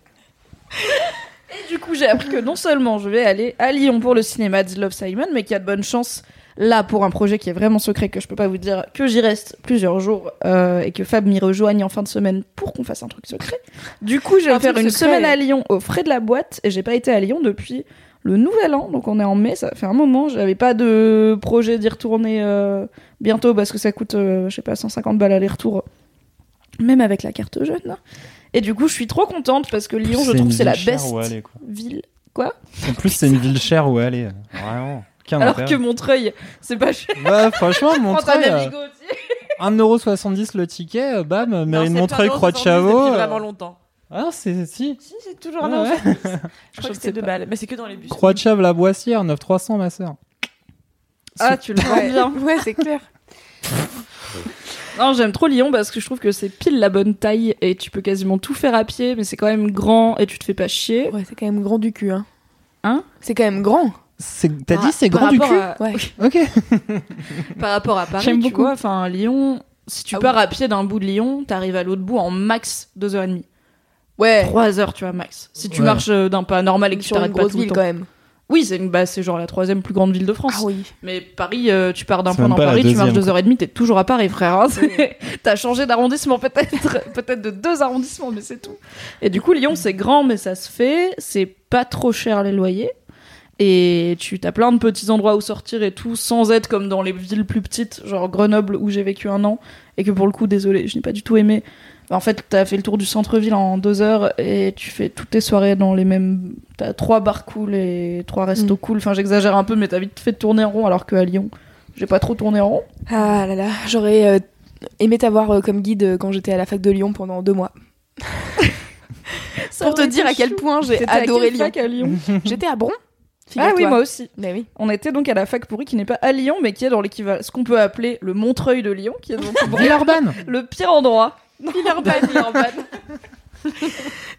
*laughs* Et du coup, j'ai appris que non seulement je vais aller à Lyon pour le cinéma de Love Simon, mais qu'il y a de bonnes chances là pour un projet qui est vraiment secret que je peux pas vous dire que j'y reste plusieurs jours euh, et que Fab m'y rejoigne en fin de semaine pour qu'on fasse un truc secret. Du coup, je vais Un faire une secret. semaine à Lyon aux frais de la boîte et j'ai pas été à Lyon depuis le nouvel an, donc on est en mai, ça fait un moment. J'avais pas de projet d'y retourner euh, bientôt parce que ça coûte, euh, je sais pas, 150 balles aller-retour, même avec la carte jeune. Et du coup, je suis trop contente parce que Lyon, je C'est trouve c'est la ville best où aller, quoi. ville. En plus, c'est une ville chère où aller. *laughs* Vraiment. Aucun Alors que. Montreuil, c'est pas cher. Ouais, franchement, *laughs* Montreuil, euh, Navigo aussi. *laughs* 1,70€ le ticket, euh, bam, mairie de c'est Montreuil, Croix de 70 Chavaux. depuis euh, vraiment longtemps. Ah, c'est si. Si, c'est toujours un ouais. Je crois Je que deux pas. balles, mais c'est que dans les bus. Croix de Chave, la Boissière, 9300, ma sœur. Ah, tu le vends bien. Ouais, c'est clair. Non, j'aime trop Lyon parce que je trouve que c'est pile la bonne taille et tu peux quasiment tout faire à pied, mais c'est quand même grand et tu te fais pas chier. Ouais, c'est quand même grand du cul, hein. Hein? C'est quand même grand. C'est- T'as dit c'est grand du cul? à- Ouais. Ok. *laughs* Par rapport à Paris, J'aime tu beaucoup. vois, enfin, Lyon, si tu Ah pars à pied d'un bout de Lyon, t'arrives à l'autre bout en max 2h30. Ouais. 3 heures, tu vois, max. Si tu Ouais. marches euh, d'un pas normal et que tu t'arrêtes pas grosse tout le ville temps. quand même. Oui, c'est une- bah, c'est genre la troisième plus grande ville de France. Ah oui. Mais Paris, euh, tu pars d'un point dans Paris, tu marches deux heures et demie, t'es toujours à Paris, frère. hein. *laughs* T'as changé d'arrondissement peut-être, *laughs* peut-être de deux arrondissements, mais c'est tout. Et du coup, Lyon, c'est grand, mais ça se fait. C'est pas trop cher les loyers. Et tu as plein de petits endroits où sortir et tout, sans être comme dans les villes plus petites, genre Grenoble où j'ai vécu un an, et que pour le coup, désolé, je n'ai pas du tout aimé. En fait, t'as fait le tour du centre-ville en deux heures et tu fais toutes tes soirées dans les mêmes. T'as trois bars cool et trois restos Mm. cool. Enfin, j'exagère un peu, mais t'as vite fait tourner en rond, alors qu'à Lyon, j'ai pas trop tourné en rond. Ah là là, j'aurais euh, aimé t'avoir euh, comme guide euh, quand j'étais à la fac de Lyon pendant deux mois. *laughs* Pour te dire à quel point j'ai adoré Lyon. Lyon? *laughs* J'étais à Bron. Ah oui, moi aussi. Mais oui. On était donc à la fac pourri qui n'est pas à Lyon, mais qui est dans l'équivalent, ce qu'on peut appeler le Montreuil de Lyon, qui est donc *laughs* Villeurbanne. le pire endroit. Villeurbanne, Villeurbanne. *laughs*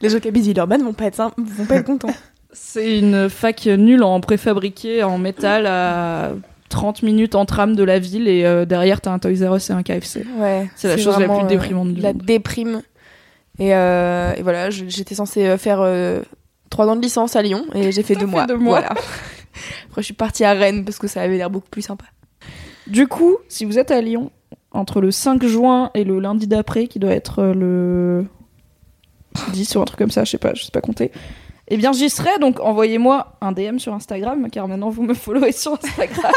Les gens qui habitent Villeurbanne vont pas être, vont pas être contents. C'est une fac nulle en préfabriqué, en métal, à 30 minutes en tram de la ville, et euh, derrière, t'as un Toys R Us et un KFC. Ouais. C'est la chose la plus euh, déprimante du La monde. déprime. Et, euh, et voilà, j'étais censée faire euh, trois ans de licence à Lyon et j'ai fait deux fait mois. deux mois. Voilà. *laughs* Après, je suis partie à Rennes parce que ça avait l'air beaucoup plus sympa. Du coup, si vous êtes à Lyon, entre le 5 juin et le lundi d'après, qui doit être euh, le 10 ou un truc comme ça, je sais pas, je sais pas compter. Eh bien, j'y serai, donc envoyez-moi un DM sur Instagram, car maintenant vous me followez sur Instagram.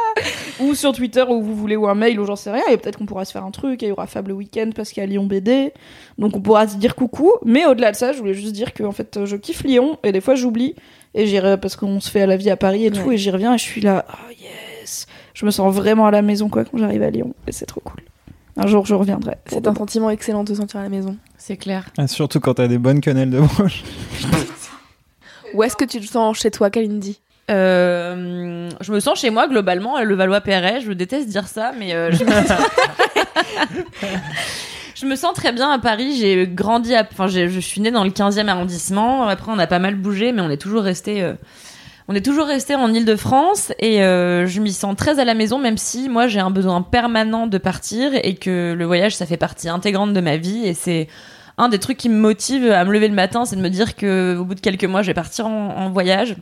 *laughs* ou sur Twitter, où vous voulez, ou un mail, ou j'en sais rien, et peut-être qu'on pourra se faire un truc, et il y aura Fable Weekend parce qu'il y a Lyon BD, donc on pourra se dire coucou. Mais au-delà de ça, je voulais juste dire que en fait, je kiffe Lyon, et des fois j'oublie, et j'irai parce qu'on se fait à la vie à Paris et tout, Ouais. et j'y reviens, et je suis là, oh yes je me sens vraiment à la maison quoi quand j'arrive à Lyon et c'est trop cool. Un jour je reviendrai. C'est un sentiment excellent de se sentir à la maison. C'est clair. Ah, Surtout quand t'as des bonnes quenelles de broche. *laughs* Où est-ce que tu te sens chez toi, Kalindi? Euh, je me sens chez moi globalement, le Valois-Perret. Je déteste dire ça, mais euh, je, me sens... *laughs* je me sens très bien à Paris. J'ai grandi, à... enfin, je suis née dans le 15e arrondissement. Après, on a pas mal bougé, mais on est toujours resté. euh, On est toujours resté en Île-de-France et euh, je m'y sens très à la maison, même si moi j'ai un besoin permanent de partir et que le voyage ça fait partie intégrante de ma vie et c'est un des trucs qui me motive à me lever le matin, c'est de me dire que au bout de quelques mois je vais partir en, en voyage.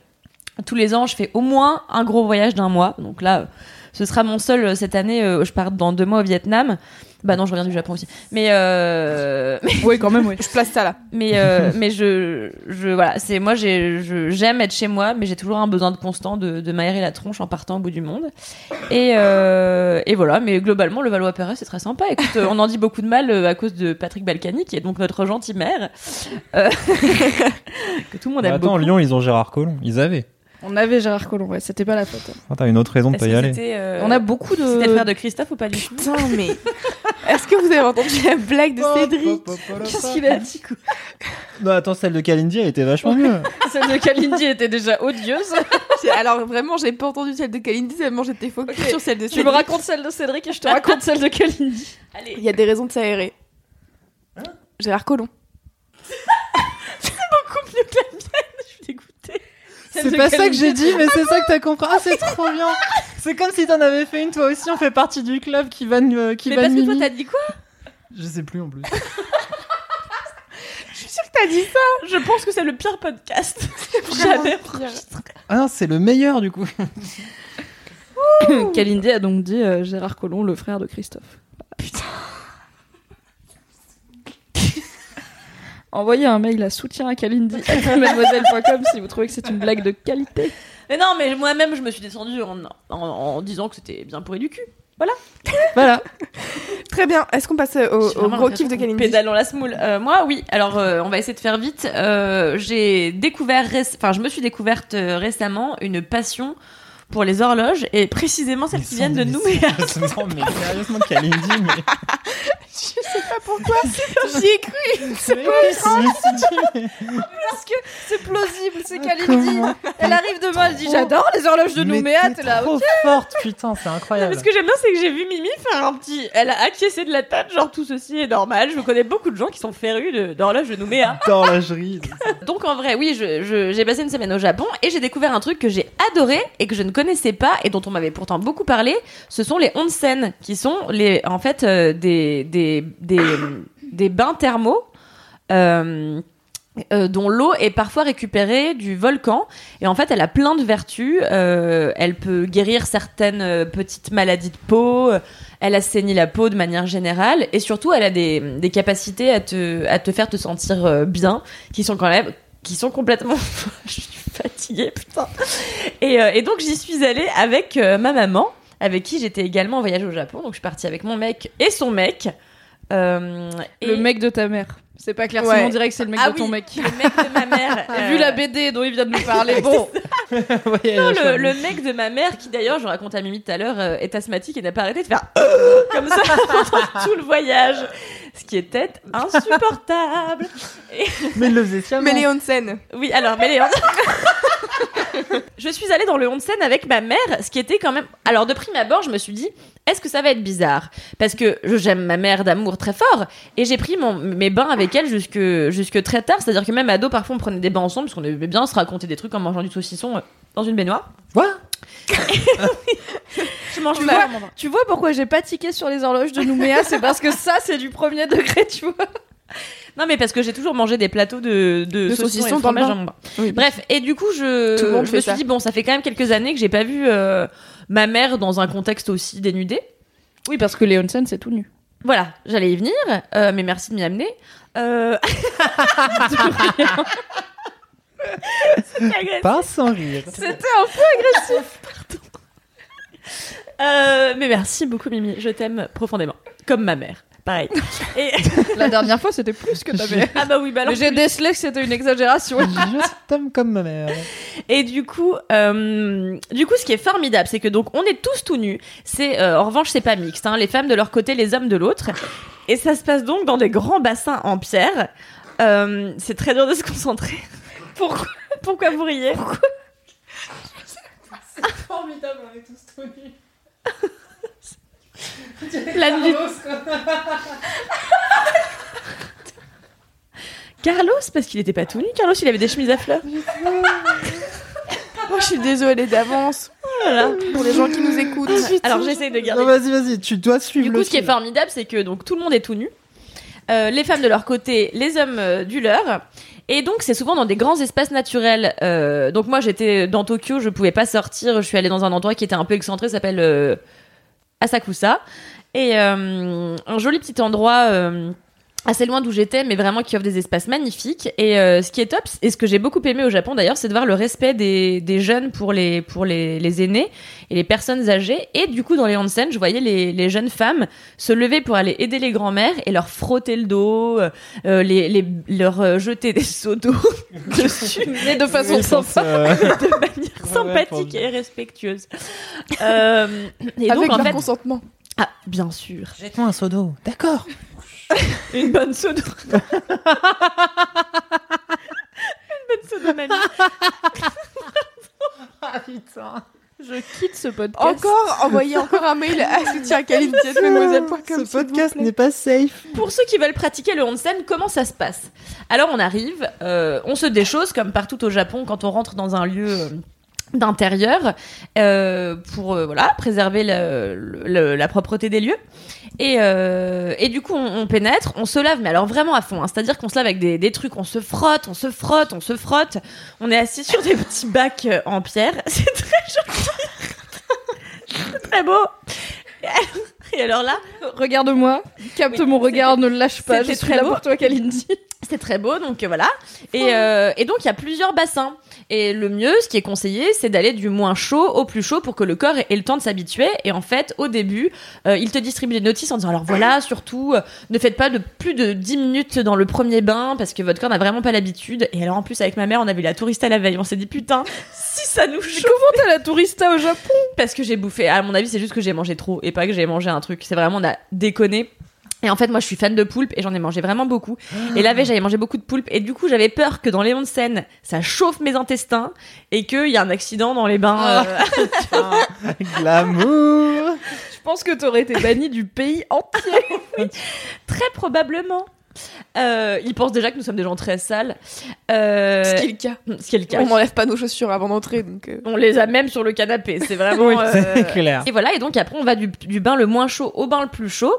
Tous les ans, je fais au moins un gros voyage d'un mois. Donc là, ce sera mon seul euh, cette année. euh, je pars dans deux mois au Vietnam. Bah non, je reviens du Japon aussi. Mais euh, Oui quand même oui. *laughs* Je place ça là. mais euh, *laughs* mais je je voilà c'est moi j'ai je- j'aime être chez moi mais j'ai toujours un besoin de constant de, de m'aérer la tronche en partant au bout du monde et euh, et voilà mais globalement le Valois Perret c'est très sympa écoute on en dit beaucoup de mal euh, à cause de Patrick Balkany qui est donc notre gentil maire euh, *laughs* que tout le monde Bah, aime attends, beaucoup Lyon, ils ont Gérard Collomb. Ils avaient. On avait Gérard Collomb, ouais, c'était pas la faute. Ah, T'as une autre raison de pas y aller. euh, On a beaucoup de. c'était le frère de Christophe ou pas du tout Putain, mais. Est-ce que vous avez entendu la blague de Cédric Qu'est-ce qu'il a dit quoi Non, attends, celle de Kalindi, elle était vachement mieux. *laughs* Celle de Kalindi était déjà odieuse. *laughs* Alors vraiment, j'ai pas entendu celle de Kalindi, tellement j'étais focus Ok. sur celle de tu me Cédric. racontes celle de Cédric et je te raconte celle de Kalindi. Il y a des raisons de s'aérer. Gérard Collomb. *laughs* je suis dégoûtée C'est pas ça que j'ai dit, mais c'est ça que t'as *laughs* compris. Ah, c'est trop bien. C'est comme si t'en avais fait une toi aussi. On fait partie du club qui va euh, qui Mais va parce que toi, t'as dit quoi? Je sais plus en plus. T'as dit ça Je pense que c'est le pire podcast. *laughs* Jamais. Ah non, c'est le meilleur du coup. *coughs* Kalindi a donc dit euh, Gérard Collomb, le frère de Christophe. Putain. Envoyez un mail à soutien à *laughs* mademoiselle.com si vous trouvez que c'est une blague de qualité. Mais non, mais moi-même, je me suis descendue en, en, en disant que c'était bien pourri du cul. Voilà. *laughs* Très bien. Est-ce qu'on passe au, au gros kiff de Kalindi Pédale dans la smoule. Euh, moi, oui. Alors, euh, on va essayer de faire vite. Euh, j'ai découvert, enfin, je me suis découverte euh, récemment une passion pour les horloges et précisément celles qui viennent de Nouméa. Sérieusement, mais sérieusement, Kalindi, mais. *laughs* Je sais pas pourquoi. J'y ai cru. C'est pas Parce que c'est plausible, c'est Kalindi. Elle arrive demain, elle dit J'adore les horloges de Nouméa. T'es là, trop forte, putain, c'est incroyable. Mais ce que j'aime bien, c'est que j'ai vu Mimi faire un petit. Elle a acquiescé de la tête, genre tout ceci est normal. Je connais beaucoup de gens qui sont férus de- d'horloges de Nouméa. D'horlogerie. Donc en vrai, oui, je- je- j'ai passé une semaine au Japon et j'ai découvert un truc que j'ai adoré et que je ne connaissais pas et dont on m'avait pourtant beaucoup parlé. Ce sont les onsen, qui sont les, en fait euh, des, des, des, des bains thermaux. euh, euh, dont l'eau est parfois récupérée du volcan. Et en fait elle a plein de vertus. Euh, elle peut guérir certaines petites maladies de peau. Elle assainit la peau de manière générale. Et surtout elle a des, des capacités à te, à te faire te sentir bien qui sont quand même qui sont complètement *laughs* je suis fatiguée putain. Et, et donc j'y suis allée avec ma maman avec qui j'étais également en voyage au Japon. Donc je suis partie avec mon mec et son mec Euh, et- Le mec de ta mère. C'est pas clair, Ouais. sinon on dirait que c'est le mec ah de ton oui, mec. le mec de ma mère *laughs* J'ai euh, vu la BD dont il vient de nous parler. *laughs* Bon, *laughs* Ouais, Non, le, mec de ma mère, qui d'ailleurs, je raconte à Mimi tout à l'heure, euh, est asthmatique et n'a pas arrêté de faire comme ça pendant tout le voyage. Ce qui était insupportable. Mais il le faisait sciemment. Onsen. Oui, alors, mais les... *laughs* je suis allée dans le onsen avec ma mère, ce qui était quand même. Alors, de prime abord, je me suis dit, est-ce que ça va être bizarre? Parce que je- j'aime ma mère d'amour très fort, et j'ai pris mon, mes bains avec elle jusque, jusque très tard. C'est-à-dire que même ado, parfois, on prenait des bains ensemble, parce qu'on aimait bien se raconter des trucs en mangeant du saucisson euh, dans une baignoire. Quoi? *laughs* Je mange tu pas. vois, tu vois pourquoi j'ai pas tiqué sur les horloges de Nouméa C'est parce que ça, c'est du premier degré, tu vois. Non, mais parce que j'ai toujours mangé des plateaux de, de, De saucissons, et fromage bain. dans mon bain. Oui. Bref, et du coup, je, me suis ça. dit, bon, ça fait quand même quelques années que j'ai pas vu euh, ma mère dans un contexte aussi dénudé. Oui, parce que les onsen, c'est tout nu. Voilà, j'allais y venir, euh, mais merci de m'y amener. Euh... C'était *laughs* agressif. Pas sans rire. C'était un peu agressif, pardon. Euh, mais merci beaucoup, Mimi. Je t'aime profondément. Comme ma mère. Pareil. *laughs* Et... *laughs* La dernière fois, c'était plus que ta mère. Ah bah oui, bah j'ai décelé que c'était une exagération. *laughs* Je t'aime comme ma mère. Et du coup, euh, du coup, ce qui est formidable, c'est que donc on est tous tout nus. C'est euh, en revanche, c'est pas mixte. Hein, les femmes de leur côté, les hommes de l'autre. Et ça se passe donc dans des grands bassins en pierre. Euh, c'est très dur de se concentrer. Pourquoi Pourquoi vous riez? Formidable, on est tous tout nus. *laughs* La nuit. *laughs* Carlos, parce qu'il était pas tout nu. Carlos, il avait des chemises à fleurs. Moi, *laughs* je suis désolée d'avance. Voilà. Pour les gens qui nous écoutent. Alors j'essaye de garder Non, vas-y, vas-y, tu dois suivre Du le coup, ce qui est formidable, c'est que donc tout le monde est tout nu. Euh, les femmes de leur côté, les hommes euh, du leur. Et donc, c'est souvent dans des grands espaces naturels. Euh, donc, moi, j'étais dans Tokyo, je pouvais pas sortir. Je suis allée dans un endroit qui était un peu excentré, ça s'appelle euh, Asakusa. Et euh, un joli petit endroit euh, assez loin d'où j'étais, mais vraiment qui offre des espaces magnifiques. Et euh, ce qui est top, et ce que j'ai beaucoup aimé au Japon d'ailleurs, c'est de voir le respect des, des jeunes pour les, pour les, les aînés et les personnes âgées. Et du coup, dans les onsen, je voyais les, les jeunes femmes se lever pour aller aider les grands-mères et leur frotter le dos, euh, les, les, leur euh, jeter des *laughs* seaux d'eau *laughs* dessus, mais de façon Oui, sympa, euh, *laughs* de manière sympathique et respectueuse. Euh, et Avec donc, en leur fait, consentement. Ah, bien sûr, Jette-moi un seau d'eau. D'accord. *laughs* une bonne seau d'eau. *laughs* une bonne seau d'eau, mamie. *laughs* Ah putain. Je quitte ce podcast. Encore, envoyez encore un mail à soutiencaline.mademoiselle.com. Ce podcast n'est pas safe. Pour ceux qui veulent pratiquer le onsen, comment ça se passe? Alors on arrive, euh, on se déchausse comme partout au Japon quand on rentre dans un lieu euh, d'intérieur euh, pour euh, voilà préserver le- le- la propreté des lieux et, euh, et du coup on, on pénètre on se lave mais alors vraiment à fond hein. c'est à dire qu'on se lave avec des, des trucs on se frotte on se frotte on se frotte on est assis sur des petits bacs euh, en pierre *laughs* c'est très joli c'est très beau et alors, et alors là Regarde-moi, capte Oui, mon regard, ne le lâche pas. Je suis très là beau. pour toi, Kalindi. C'est très beau, donc euh, voilà. Et, euh, et donc il y a plusieurs bassins. Et le mieux, ce qui est conseillé, c'est d'aller du moins chaud au plus chaud pour que le corps ait, le temps de s'habituer. Et en fait, au début, euh, il te distribue des notices en disant alors voilà, surtout, euh, ne faites pas de plus de 10 minutes dans le premier bain parce que votre corps n'a vraiment pas l'habitude. Et alors en plus, avec ma mère, on a vu la tourista la veille. On s'est dit putain, si ça nous chauffe. Comment t'as la tourista au Japon? Parce que j'ai bouffé. À mon avis, c'est juste que j'ai mangé trop et pas que j'ai mangé un truc. C'est vraiment, on a déconné. Et en fait, moi, je suis fan de poulpe et j'en ai mangé vraiment beaucoup. Et la veille, j'avais mangé beaucoup de poulpe. Et du coup, j'avais peur que dans les onsen, ça chauffe mes intestins et qu'il y a un accident dans les bains. euh, *laughs* Glamour Je pense que t'aurais été banni du pays entier. *laughs* très probablement. Euh, ils pensent déjà que nous sommes des gens très sales. Euh, Ce qui est le cas. ce qui est le cas. On n'enlève pas nos chaussures avant d'entrer, donc. euh, On les a même sur le canapé. C'est vraiment. Oui, euh, c'est clair. Et voilà, et donc après on va du, du bain le moins chaud au bain le plus chaud.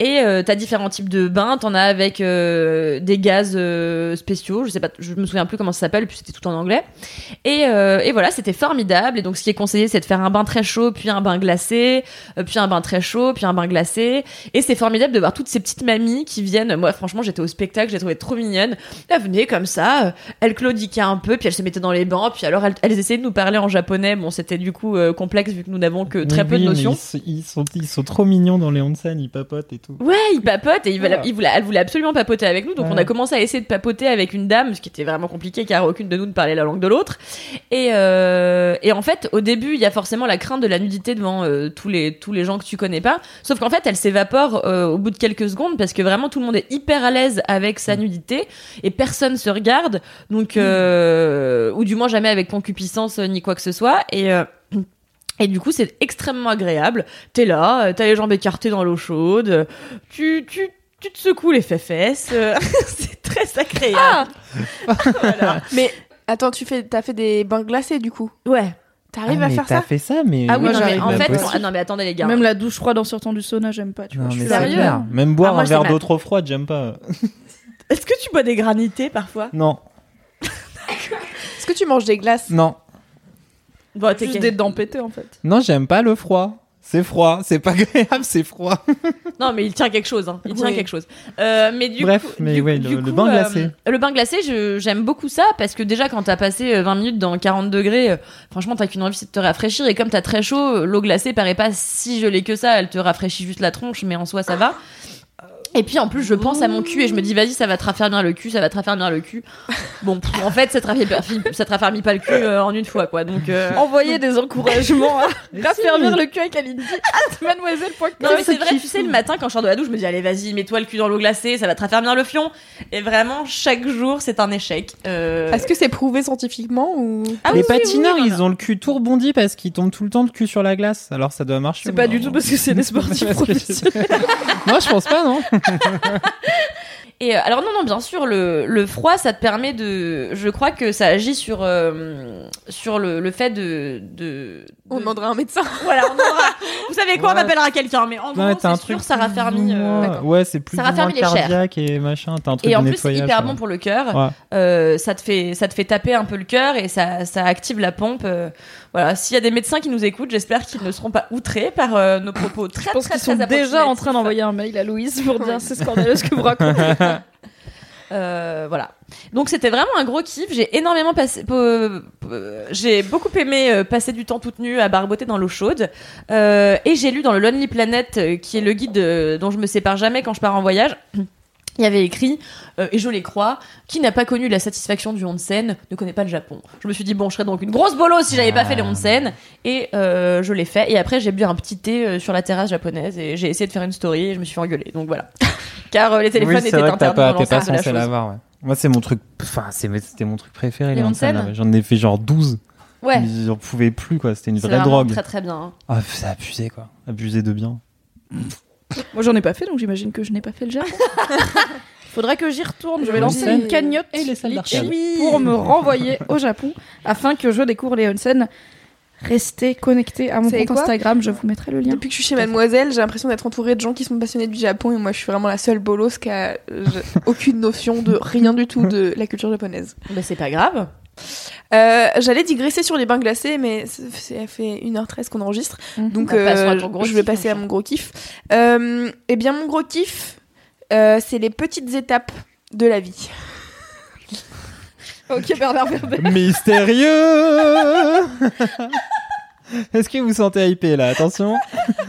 Et euh, t'as différents types de bains. T'en as avec euh, des gaz euh, spéciaux. Je sais pas, je me souviens plus comment ça s'appelle, puis c'était tout en anglais. Et, euh, et voilà, c'était formidable. Et donc ce qui est conseillé, c'est de faire un bain très chaud, puis un bain glacé, puis un bain très chaud, puis un bain glacé. Et c'est formidable de voir toutes ces petites mamies qui viennent. Moi, franchement, j'étais au spectacle, j'ai trouvé trop mignonne. Elles venaient comme ça, euh, elles claudiquaient un peu, puis elles se mettaient dans les bains, puis alors elles, elles essayaient de nous parler en japonais. Bon, c'était du coup euh, complexe vu que nous n'avons que très Mais peu de oui, notions. Ils, sont- ils sont, ils sont trop mignons dans les onsen, ils papotent et tout. Ouais, il papote et il voulait, Ouais. il voulait- elle voulait absolument papoter avec nous. Donc Ouais. on a commencé à essayer de papoter avec une dame, ce qui était vraiment compliqué car aucune de nous ne parlait la langue de l'autre. Et, euh, et en fait, au début, il y a forcément la crainte de la nudité devant tous les tous les gens que tu connais pas. Sauf qu'en fait, elle s'évapore au bout de quelques secondes parce que vraiment tout le monde est hyper à l'aise avec sa nudité et personne se regarde. Donc euh, ou du moins jamais avec concupiscence ni quoi que ce soit. Et euh, et du coup, c'est extrêmement agréable. T'es là, euh, t'as les jambes écartées dans l'eau chaude, tu, tu, tu te secoues les fesses. *laughs* c'est très agréable. *laughs* Voilà. Mais attends, tu fais, t'as fait des bains glacés du coup? Ouais. T'arrives Ah, à mais faire t'as ça fait ça, mais. Ah oui, non, mais en fait, ah non, mais attendez les gars. Même la douche froide en sortant du sauna, j'aime pas. Tu vois, Non, je suis. Sérieux clair. Même boire Ah, moi, un verre d'eau trop froide, j'aime pas. *laughs* Est-ce que tu bois des granités parfois? Non, Est-ce que tu manges des glaces? Non, Bon, t'es Juste des dents pétées en fait. non, j'aime pas le froid. C'est froid, c'est pas agréable, c'est froid. *laughs* Non, mais il tient quelque chose. Hein. Il tient Oui. quelque chose. Euh, mais du Bref, coup, mais du- ouais, du le- bain euh, glacé. le bain glacé, je- j'aime beaucoup ça parce que déjà, quand t'as passé euh, 20 minutes dans 40 degrés, euh, franchement, t'as qu'une envie, c'est de te rafraîchir. Et comme t'as très chaud, euh, l'eau glacée paraît pas si gelée que ça. Elle te rafraîchit juste la tronche, mais en soi, ça va. Et puis en plus, je pense à mon cul et je me dis, vas-y, ça va te raffermir le cul, ça va te raffermir le cul. Bon, pff, en fait, ça te raffermit, ça te raffermit pas le cul euh, en une fois, quoi. Donc, euh, Envoyer des encouragements à *laughs* raffermir le cul avec Kalindi. Ah, mademoiselle. Non mais c'est vrai, tu sais, le matin quand je sors de la douche, je me dis allez vas-y, mets-toi le cul dans l'eau glacée, ça va te raffermir le fion. Et vraiment, chaque jour, c'est un échec. Euh... Est-ce que c'est prouvé scientifiquement ou? Ah les oui, patineurs, oui, ils ont le cul tout rebondi parce qu'ils tombent tout le temps le cul sur la glace. Alors ça doit marcher. C'est pas du tout parce que c'est des *laughs* sportifs professionnels. *laughs* non, je pense pas, non. *laughs* Et euh, alors non non bien sûr le, le froid ça te permet de je crois que ça agit sur euh, sur le, le fait de, de, on de- demandera un médecin *laughs* voilà on aura- vous savez quoi on appellera quelqu'un mais en gros c'est sûr truc ça raffermit plus ou euh, Ouais, c'est plus Ça ou moins raffermit les chairs. cardiaque et machin. T'as un truc et de en plus c'est hyper ouais. bon pour le cœur Ouais. Euh, ça te fait ça te fait taper un peu le cœur et ça ça active la pompe euh, voilà s'il y a des médecins qui nous écoutent j'espère qu'ils ne seront pas outrés par euh, nos propos très Je pense très qu'ils sont déjà en train d'envoyer un mail à Louise pour dire c'est scandaleux ce que vous racontez. *laughs* Euh, voilà. Donc c'était vraiment un gros kiff. J'ai énormément passé, euh, euh, j'ai beaucoup aimé passer du temps toute nue à barboter dans l'eau chaude. Et j'ai lu dans le Lonely Planet, qui est le guide dont je me sépare jamais quand je pars en voyage. Il y avait écrit, euh, et je les crois, qui n'a pas connu la satisfaction du onsen ne connaît pas le Japon. Je me suis dit, bon, je serais donc une grosse bolo si j'avais pas fait les onsen. Et euh, je l'ai fait. Et après, j'ai bu un petit thé euh, sur la terrasse japonaise et j'ai essayé de faire une story et je me suis fait engueuler. Donc voilà. *laughs* Car euh, les téléphones oui, étaient interdits dans t'es pas l'enceinte de la censé chose. l'avoir, ouais. Moi, c'est mon truc. Enfin, c'était mon truc préféré, Les les onsen. J'en ai fait genre 12. Ouais. J'en pouvais plus, quoi. C'était une vraie drogue. Très très bien. Ah, c'est abusé, quoi. Abusé de bien. Moi j'en ai pas fait donc j'imagine que je n'ai pas fait le Japon. *laughs* Faudrait que j'y retourne. Je vais lancer une cagnotte et les salles pour me *laughs* renvoyer au Japon afin que je découvre les onsen. Restez connectés à mon compte Instagram, je vous mettrai le lien. Depuis que je suis chez Mademoiselle, j'ai l'impression d'être entourée de gens qui sont passionnés du Japon et moi je suis vraiment la seule bolos qui a *laughs* aucune notion de rien du tout de la culture japonaise. Bah, c'est pas grave. Euh, J'allais digresser sur les bains glacés, mais ça fait 1h13 qu'on enregistre. Donc Bah, euh, je vais passer à mon gros kiff. Euh, eh bien, mon gros kiff, euh, c'est les petites étapes de la vie. Ok, Bernard. Mystérieux Est-ce que vous vous sentez hypé là? Attention.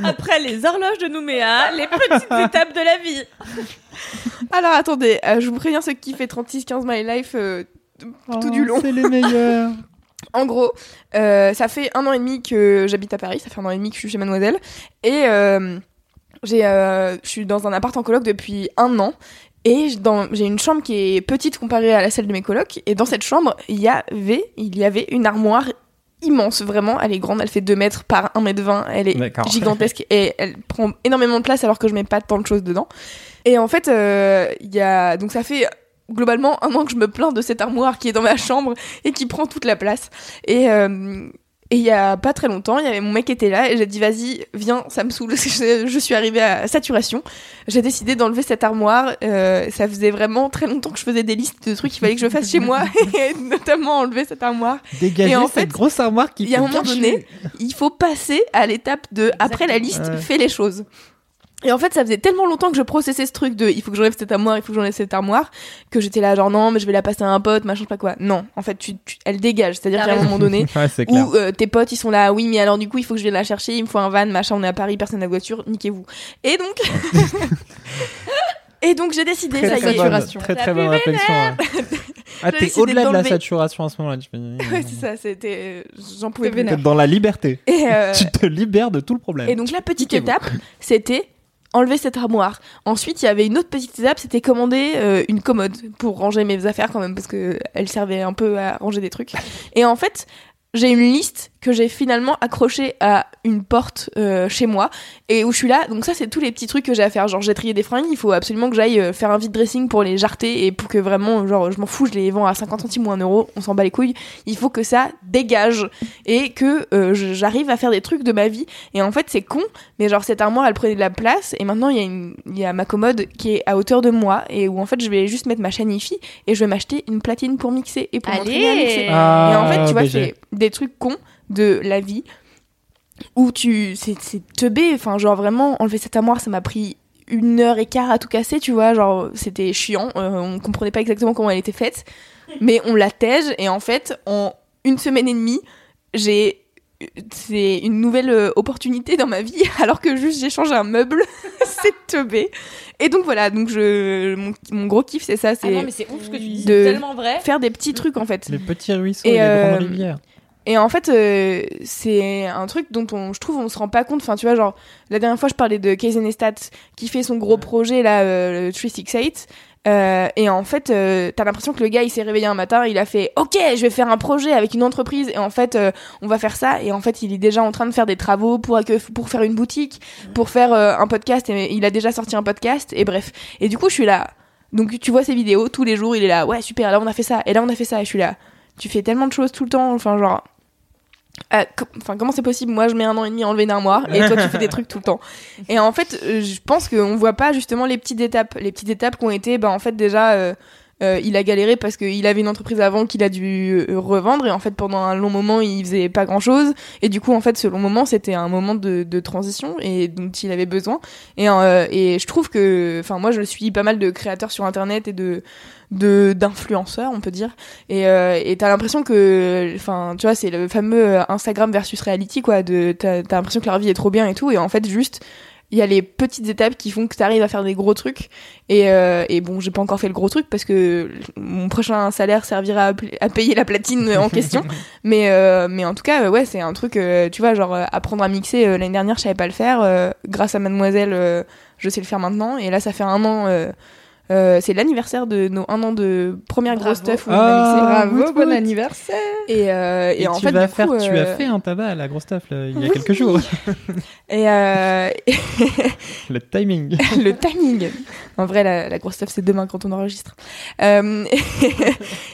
Après les horloges de Nouméa, les petites *laughs* étapes de la vie. Alors attendez, euh, je vous préviens ceux qui fait 36-15 My Life euh, tout du long. Oh, C'est les meilleurs. *laughs* En gros, euh, ça fait un an et demi que j'habite à Paris, ça fait un an et demi que je suis chez Mademoiselle. Et euh, j'ai, euh, je suis dans un appart en coloc depuis un an. Et j'ai une chambre qui est petite comparée à la celle de mes colocs. Et dans cette chambre, il y avait, il y avait une armoire immense, vraiment. Elle est grande, elle fait 2 mètres par 1 mètre 20. Elle est D'accord. gigantesque et elle prend énormément de place alors que je mets pas tant de choses dedans. Et en fait, euh, il y a, donc ça fait globalement un an que je me plains de cette armoire qui est dans ma chambre et qui prend toute la place. Et euh, et il y a pas très longtemps, il y avait mon mec qui était là et j'ai dit vas-y, viens, ça me saoule. *laughs* je, je suis arrivée à saturation. J'ai décidé d'enlever cette armoire. Euh, ça faisait vraiment très longtemps que je faisais des listes de trucs qu'il fallait que je fasse chez moi *laughs* et *laughs* notamment enlever cette armoire. Dégagez Et en cette fait, grosse armoire qui il y a un moment donné, il faut passer à l'étape de après la liste, Ouais. fais les choses. Et en fait, ça faisait tellement longtemps que je processais ce truc de il faut que j'enlève cette armoire, il faut que j'enlève cette armoire, que j'étais là genre non, mais je vais la passer à un pote, machin, je sais pas quoi. Non, en fait, tu, tu- elle dégage. C'est-à-dire T'as qu'à un moment donné, *laughs* Ouais, où euh, tes potes ils sont là, oui, mais alors du coup, il faut que je vienne la chercher, il me faut un van, machin, on est à Paris, personne n'a de voiture, niquez-vous. Et donc. *laughs* Et donc j'ai décidé, Très ça très y est. bonne, saturation. très très La bonne réflexion. ouais. *laughs* Ah, J'ai t'es au-delà de la saturation à ce moment-là. tu Ouais, c'est ça, c'était. J'en pouvais vénère. Dans la liberté. Et, euh, Tu te libères de tout le problème. Et donc la petite étape, c'était enlever cette armoire. Ensuite, il y avait une autre petite étape, c'était commander euh, une commode pour ranger mes affaires quand même parce que elle servait un peu à ranger des trucs. Et en fait, j'ai une liste que j'ai finalement accrochée à une porte euh, chez moi et où je suis là. Donc ça, c'est tous les petits trucs que j'ai à faire. Genre, j'ai trié des fringues, il faut absolument que j'aille euh, faire un vide dressing pour les jarter et pour que vraiment, genre, je m'en fous, je les vends à 50 centimes ou 1 euro, on s'en bat les couilles. Il faut que ça dégage et que euh, j'arrive à faire des trucs de ma vie. Et en fait, c'est con, mais genre cette armoire, elle prenait de la place et maintenant il y a une, il y a ma commode qui est à hauteur de moi et où en fait je vais juste mettre ma chaîne hi-fi et je vais m'acheter une platine pour mixer et pour Allez. m'entraîner à mixer. Ah, et en fait, tu vois, BG. c'est des trucs cons de la vie où tu, c'est, c'est teubé. Enfin, genre vraiment enlever cette armoire, ça m'a pris une heure et quart à tout casser, tu vois. Genre c'était chiant, euh, on comprenait pas exactement comment elle était faite, mais on la tège et en fait en une semaine et demie, j'ai c'est une nouvelle euh, opportunité dans ma vie *laughs* alors que juste j'ai changé un meuble *laughs* c'est teubé et donc voilà donc je mon, mon gros kiff c'est ça Ah c'est non, mais c'est ouf ce que tu dis, de- c'est tellement vrai. faire des petits trucs en fait Les petits ruisseaux Et, et, les euh, grandes rivières. Et en fait, euh, c'est un truc dont on, je trouve on se rend pas compte. Enfin, tu vois, genre, la dernière fois, je parlais de Casey Neistat qui fait son gros projet, là, euh, le 368. Euh, et en fait, euh, t'as l'impression que le gars, il s'est réveillé un matin, il a fait Ok, je vais faire un projet avec une entreprise, et en fait, euh, on va faire ça. Et en fait, il est déjà en train de faire des travaux pour, pour faire une boutique, pour faire euh, un podcast, et il a déjà sorti un podcast, et bref. Et du coup, je suis là. Donc, tu vois ses vidéos, tous les jours, il est là Ouais, super, là, on a fait ça, et là, on a fait ça, et je suis là. Tu fais tellement de choses tout le temps, enfin, genre. Euh, Enfin, comment c'est possible? Moi, je mets un an et demi à enlever une armoire et toi, tu fais des trucs tout le temps. *laughs* Et en fait, euh, je pense qu'on voit pas justement les petites étapes. Les petites étapes qui ont été, bah, en fait, déjà, euh, euh, il a galéré parce qu'il avait une entreprise avant qu'il a dû euh, revendre et en fait, pendant un long moment, il faisait pas grand chose. Et du coup, en fait, ce long moment, c'était un moment de, transition et dont il avait besoin. Et, euh, et je trouve que, enfin, moi, je suis pas mal de créateurs sur internet et de de d'influenceurs on peut dire et euh, et t'as l'impression que enfin tu vois c'est le fameux Instagram versus reality quoi de t'as t'as l'impression que leur vie est trop bien et tout et en fait juste il y a les petites étapes qui font que t'arrives à faire des gros trucs. Et, euh, et bon j'ai pas encore fait le gros truc parce que mon prochain salaire servira à, payer la platine en question. *laughs* Mais euh, mais en tout cas ouais c'est un truc euh, tu vois genre apprendre à mixer l'année dernière je savais pas le faire grâce à mademoiselle je sais le faire maintenant. Et là ça fait un an euh, c'est l'anniversaire de nos un an de première grosse stuff où on a Ah, mixé. Bravo, woot, bon woot. anniversaire. Et, euh, et, Et, en tu fait, vas du faire, coup, tu euh, as fait un tabac à la grosse là, il y a Oui. quelques jours. *laughs* Et, euh, *laughs* Le timing. *laughs* le timing. En vrai, la, la grosse stuff, c'est demain quand on enregistre. Euh,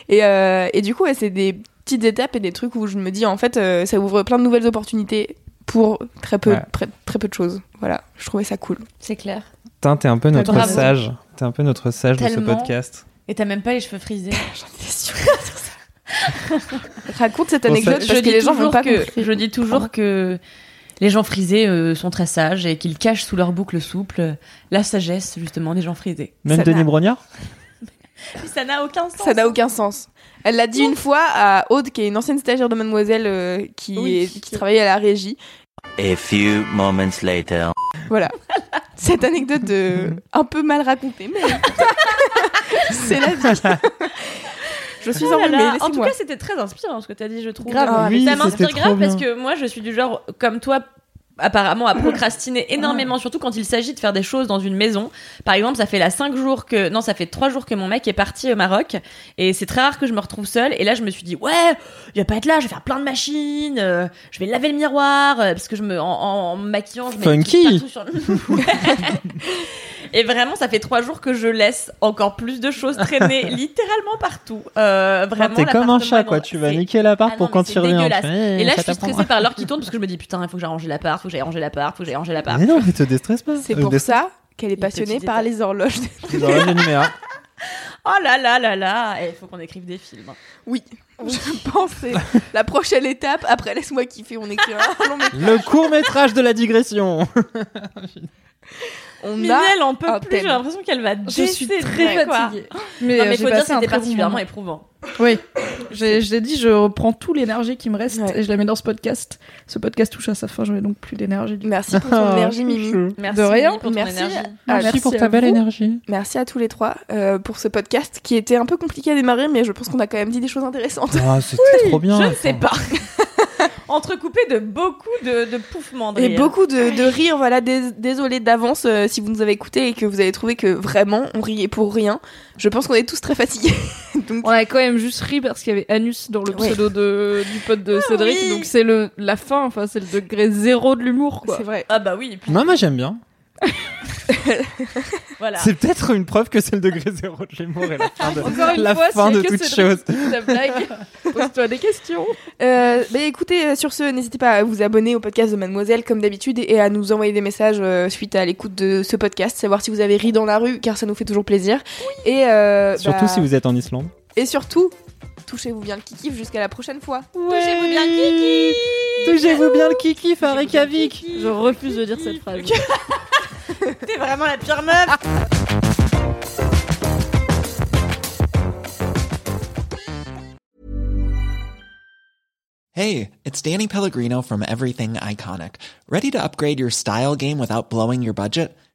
et, euh, et du coup, ouais, c'est des petites étapes et des trucs où je me dis, en fait, euh, ça ouvre plein de nouvelles opportunités pour très peu, Ouais. très, très peu de choses. Voilà, je trouvais ça cool. C'est clair. Putain, t'es un peu notre Bravo. sage. T'es un peu notre sage de Tellement. ce podcast. Et t'as même pas les cheveux frisés. *laughs* Raconte cette Bon, ça- anecdote je parce que dis les gens toujours vont pas que, je dis toujours que les gens frisés euh, sont très sages et qu'ils cachent sous leur boucle souple la sagesse justement des gens frisés. Même Ça Denis n'a- Brognard *laughs* Ça n'a aucun sens. Ça n'a aucun sens. Elle l'a dit une fois à Aude, qui est une ancienne stagiaire de Mademoiselle, euh, qui, Oui. est- qui travaillait à la régie. A few moments later. Voilà. Cette anecdote de... un peu mal racontée, mais *laughs* c'est la vie. je suis Oh là enrhumée, là. En tout cas, c'était très inspirant ce que tu as dit, je trouve. Grave. Ah, Oui, ça c'était m'inspire trop grave parce que moi, je suis du genre, comme toi, apparemment, à procrastiner énormément, surtout quand il s'agit de faire des choses dans une maison. Par exemple, ça fait là 5 jours que, non, ça fait 3 jours que mon mec est parti au Maroc et c'est très rare que je me retrouve seule. Et là, je me suis dit, ouais, il va pas être là, je vais faire plein de machines, euh, je vais laver le miroir, euh, parce que je me, en, en- en me maquillant, je Funky. partout sur le- *laughs* Et vraiment, ça fait trois jours que je laisse encore plus de choses traîner *laughs* littéralement partout. Euh, vraiment, T'es comme un chat quoi, tu vas niquer l'appart Ah pour quand tu reviens. Et là, je suis stressée par l'heure qui tourne parce que je me dis putain, il faut que j'ai rangé l'appart, que j'aille ranger l'appart, faut que j'aille ranger l'appart. Mais non, mais te déstresse pas. C'est Euh, pour ça qu'elle est passionnée par les horloges. des horloges. *laughs* Oh là là là là, il faut qu'on écrive des films. Oui, je pense que c'est la prochaine étape. Après, laisse-moi kiffer, on écrit un long métrage. Le court métrage de la digression. *laughs* On a... Minel en peut un plus, j'ai l'impression qu'elle va Je suis très fatiguée. Mais, Non, euh, mais j'ai faut dire que un c'était particulièrement éprouvant. Oui, j'ai- je l'ai dit, je reprends toute l'énergie qui me reste Ouais. et je la mets dans ce podcast. Ce podcast touche à sa fin, j'aurai donc plus d'énergie. Merci pour ton énergie, Mimi. Merci De rien. Pour ton Merci. énergie. Ah, Merci pour à ta belle vous. énergie. Merci à tous les trois euh, pour ce podcast qui était un peu compliqué à démarrer, mais je pense qu'on a quand même dit des choses intéressantes. Ah, c'était trop bien. Je ne sais pas. *laughs* Entrecoupé de beaucoup de, de pouffements de Et rire. beaucoup de, de rire, voilà, dés- désolé d'avance euh, si vous nous avez écoutés et que vous avez trouvé que vraiment on riait pour rien. Je pense qu'on est tous très fatigués. *laughs* Donc, On a quand même juste ri parce qu'il y avait Anus dans le Ouais. pseudo de, du pote de Cédric, oui. donc c'est le la fin, enfin c'est le degré zéro de l'humour quoi. c'est vrai. Ah bah oui, et puis Non, moi j'aime bien. *laughs* voilà. C'est peut-être une preuve que c'est le degré zéro de l'humour et la fin de, Encore une la fois, fin de que toute Cédric chose. blague. Pose-toi des questions. Euh, bah écoutez, euh, sur ce, n'hésitez pas à vous abonner au podcast de Mademoiselle comme d'habitude et à nous envoyer des messages euh, suite à l'écoute de ce podcast, savoir si vous avez ri dans la rue car ça nous fait toujours plaisir. Et euh, Surtout bah, si vous êtes en Islande. Et surtout, touchez-vous bien le kiki jusqu'à la prochaine fois. Touchez-vous bien le kiki Touchez-vous bien le kiki, Farikavik. Je refuse de dire cette phrase. *laughs* T'es vraiment la pire meuf Hey, it's Danny Pellegrino from Everything Iconic. Ready to upgrade your style game without blowing your budget?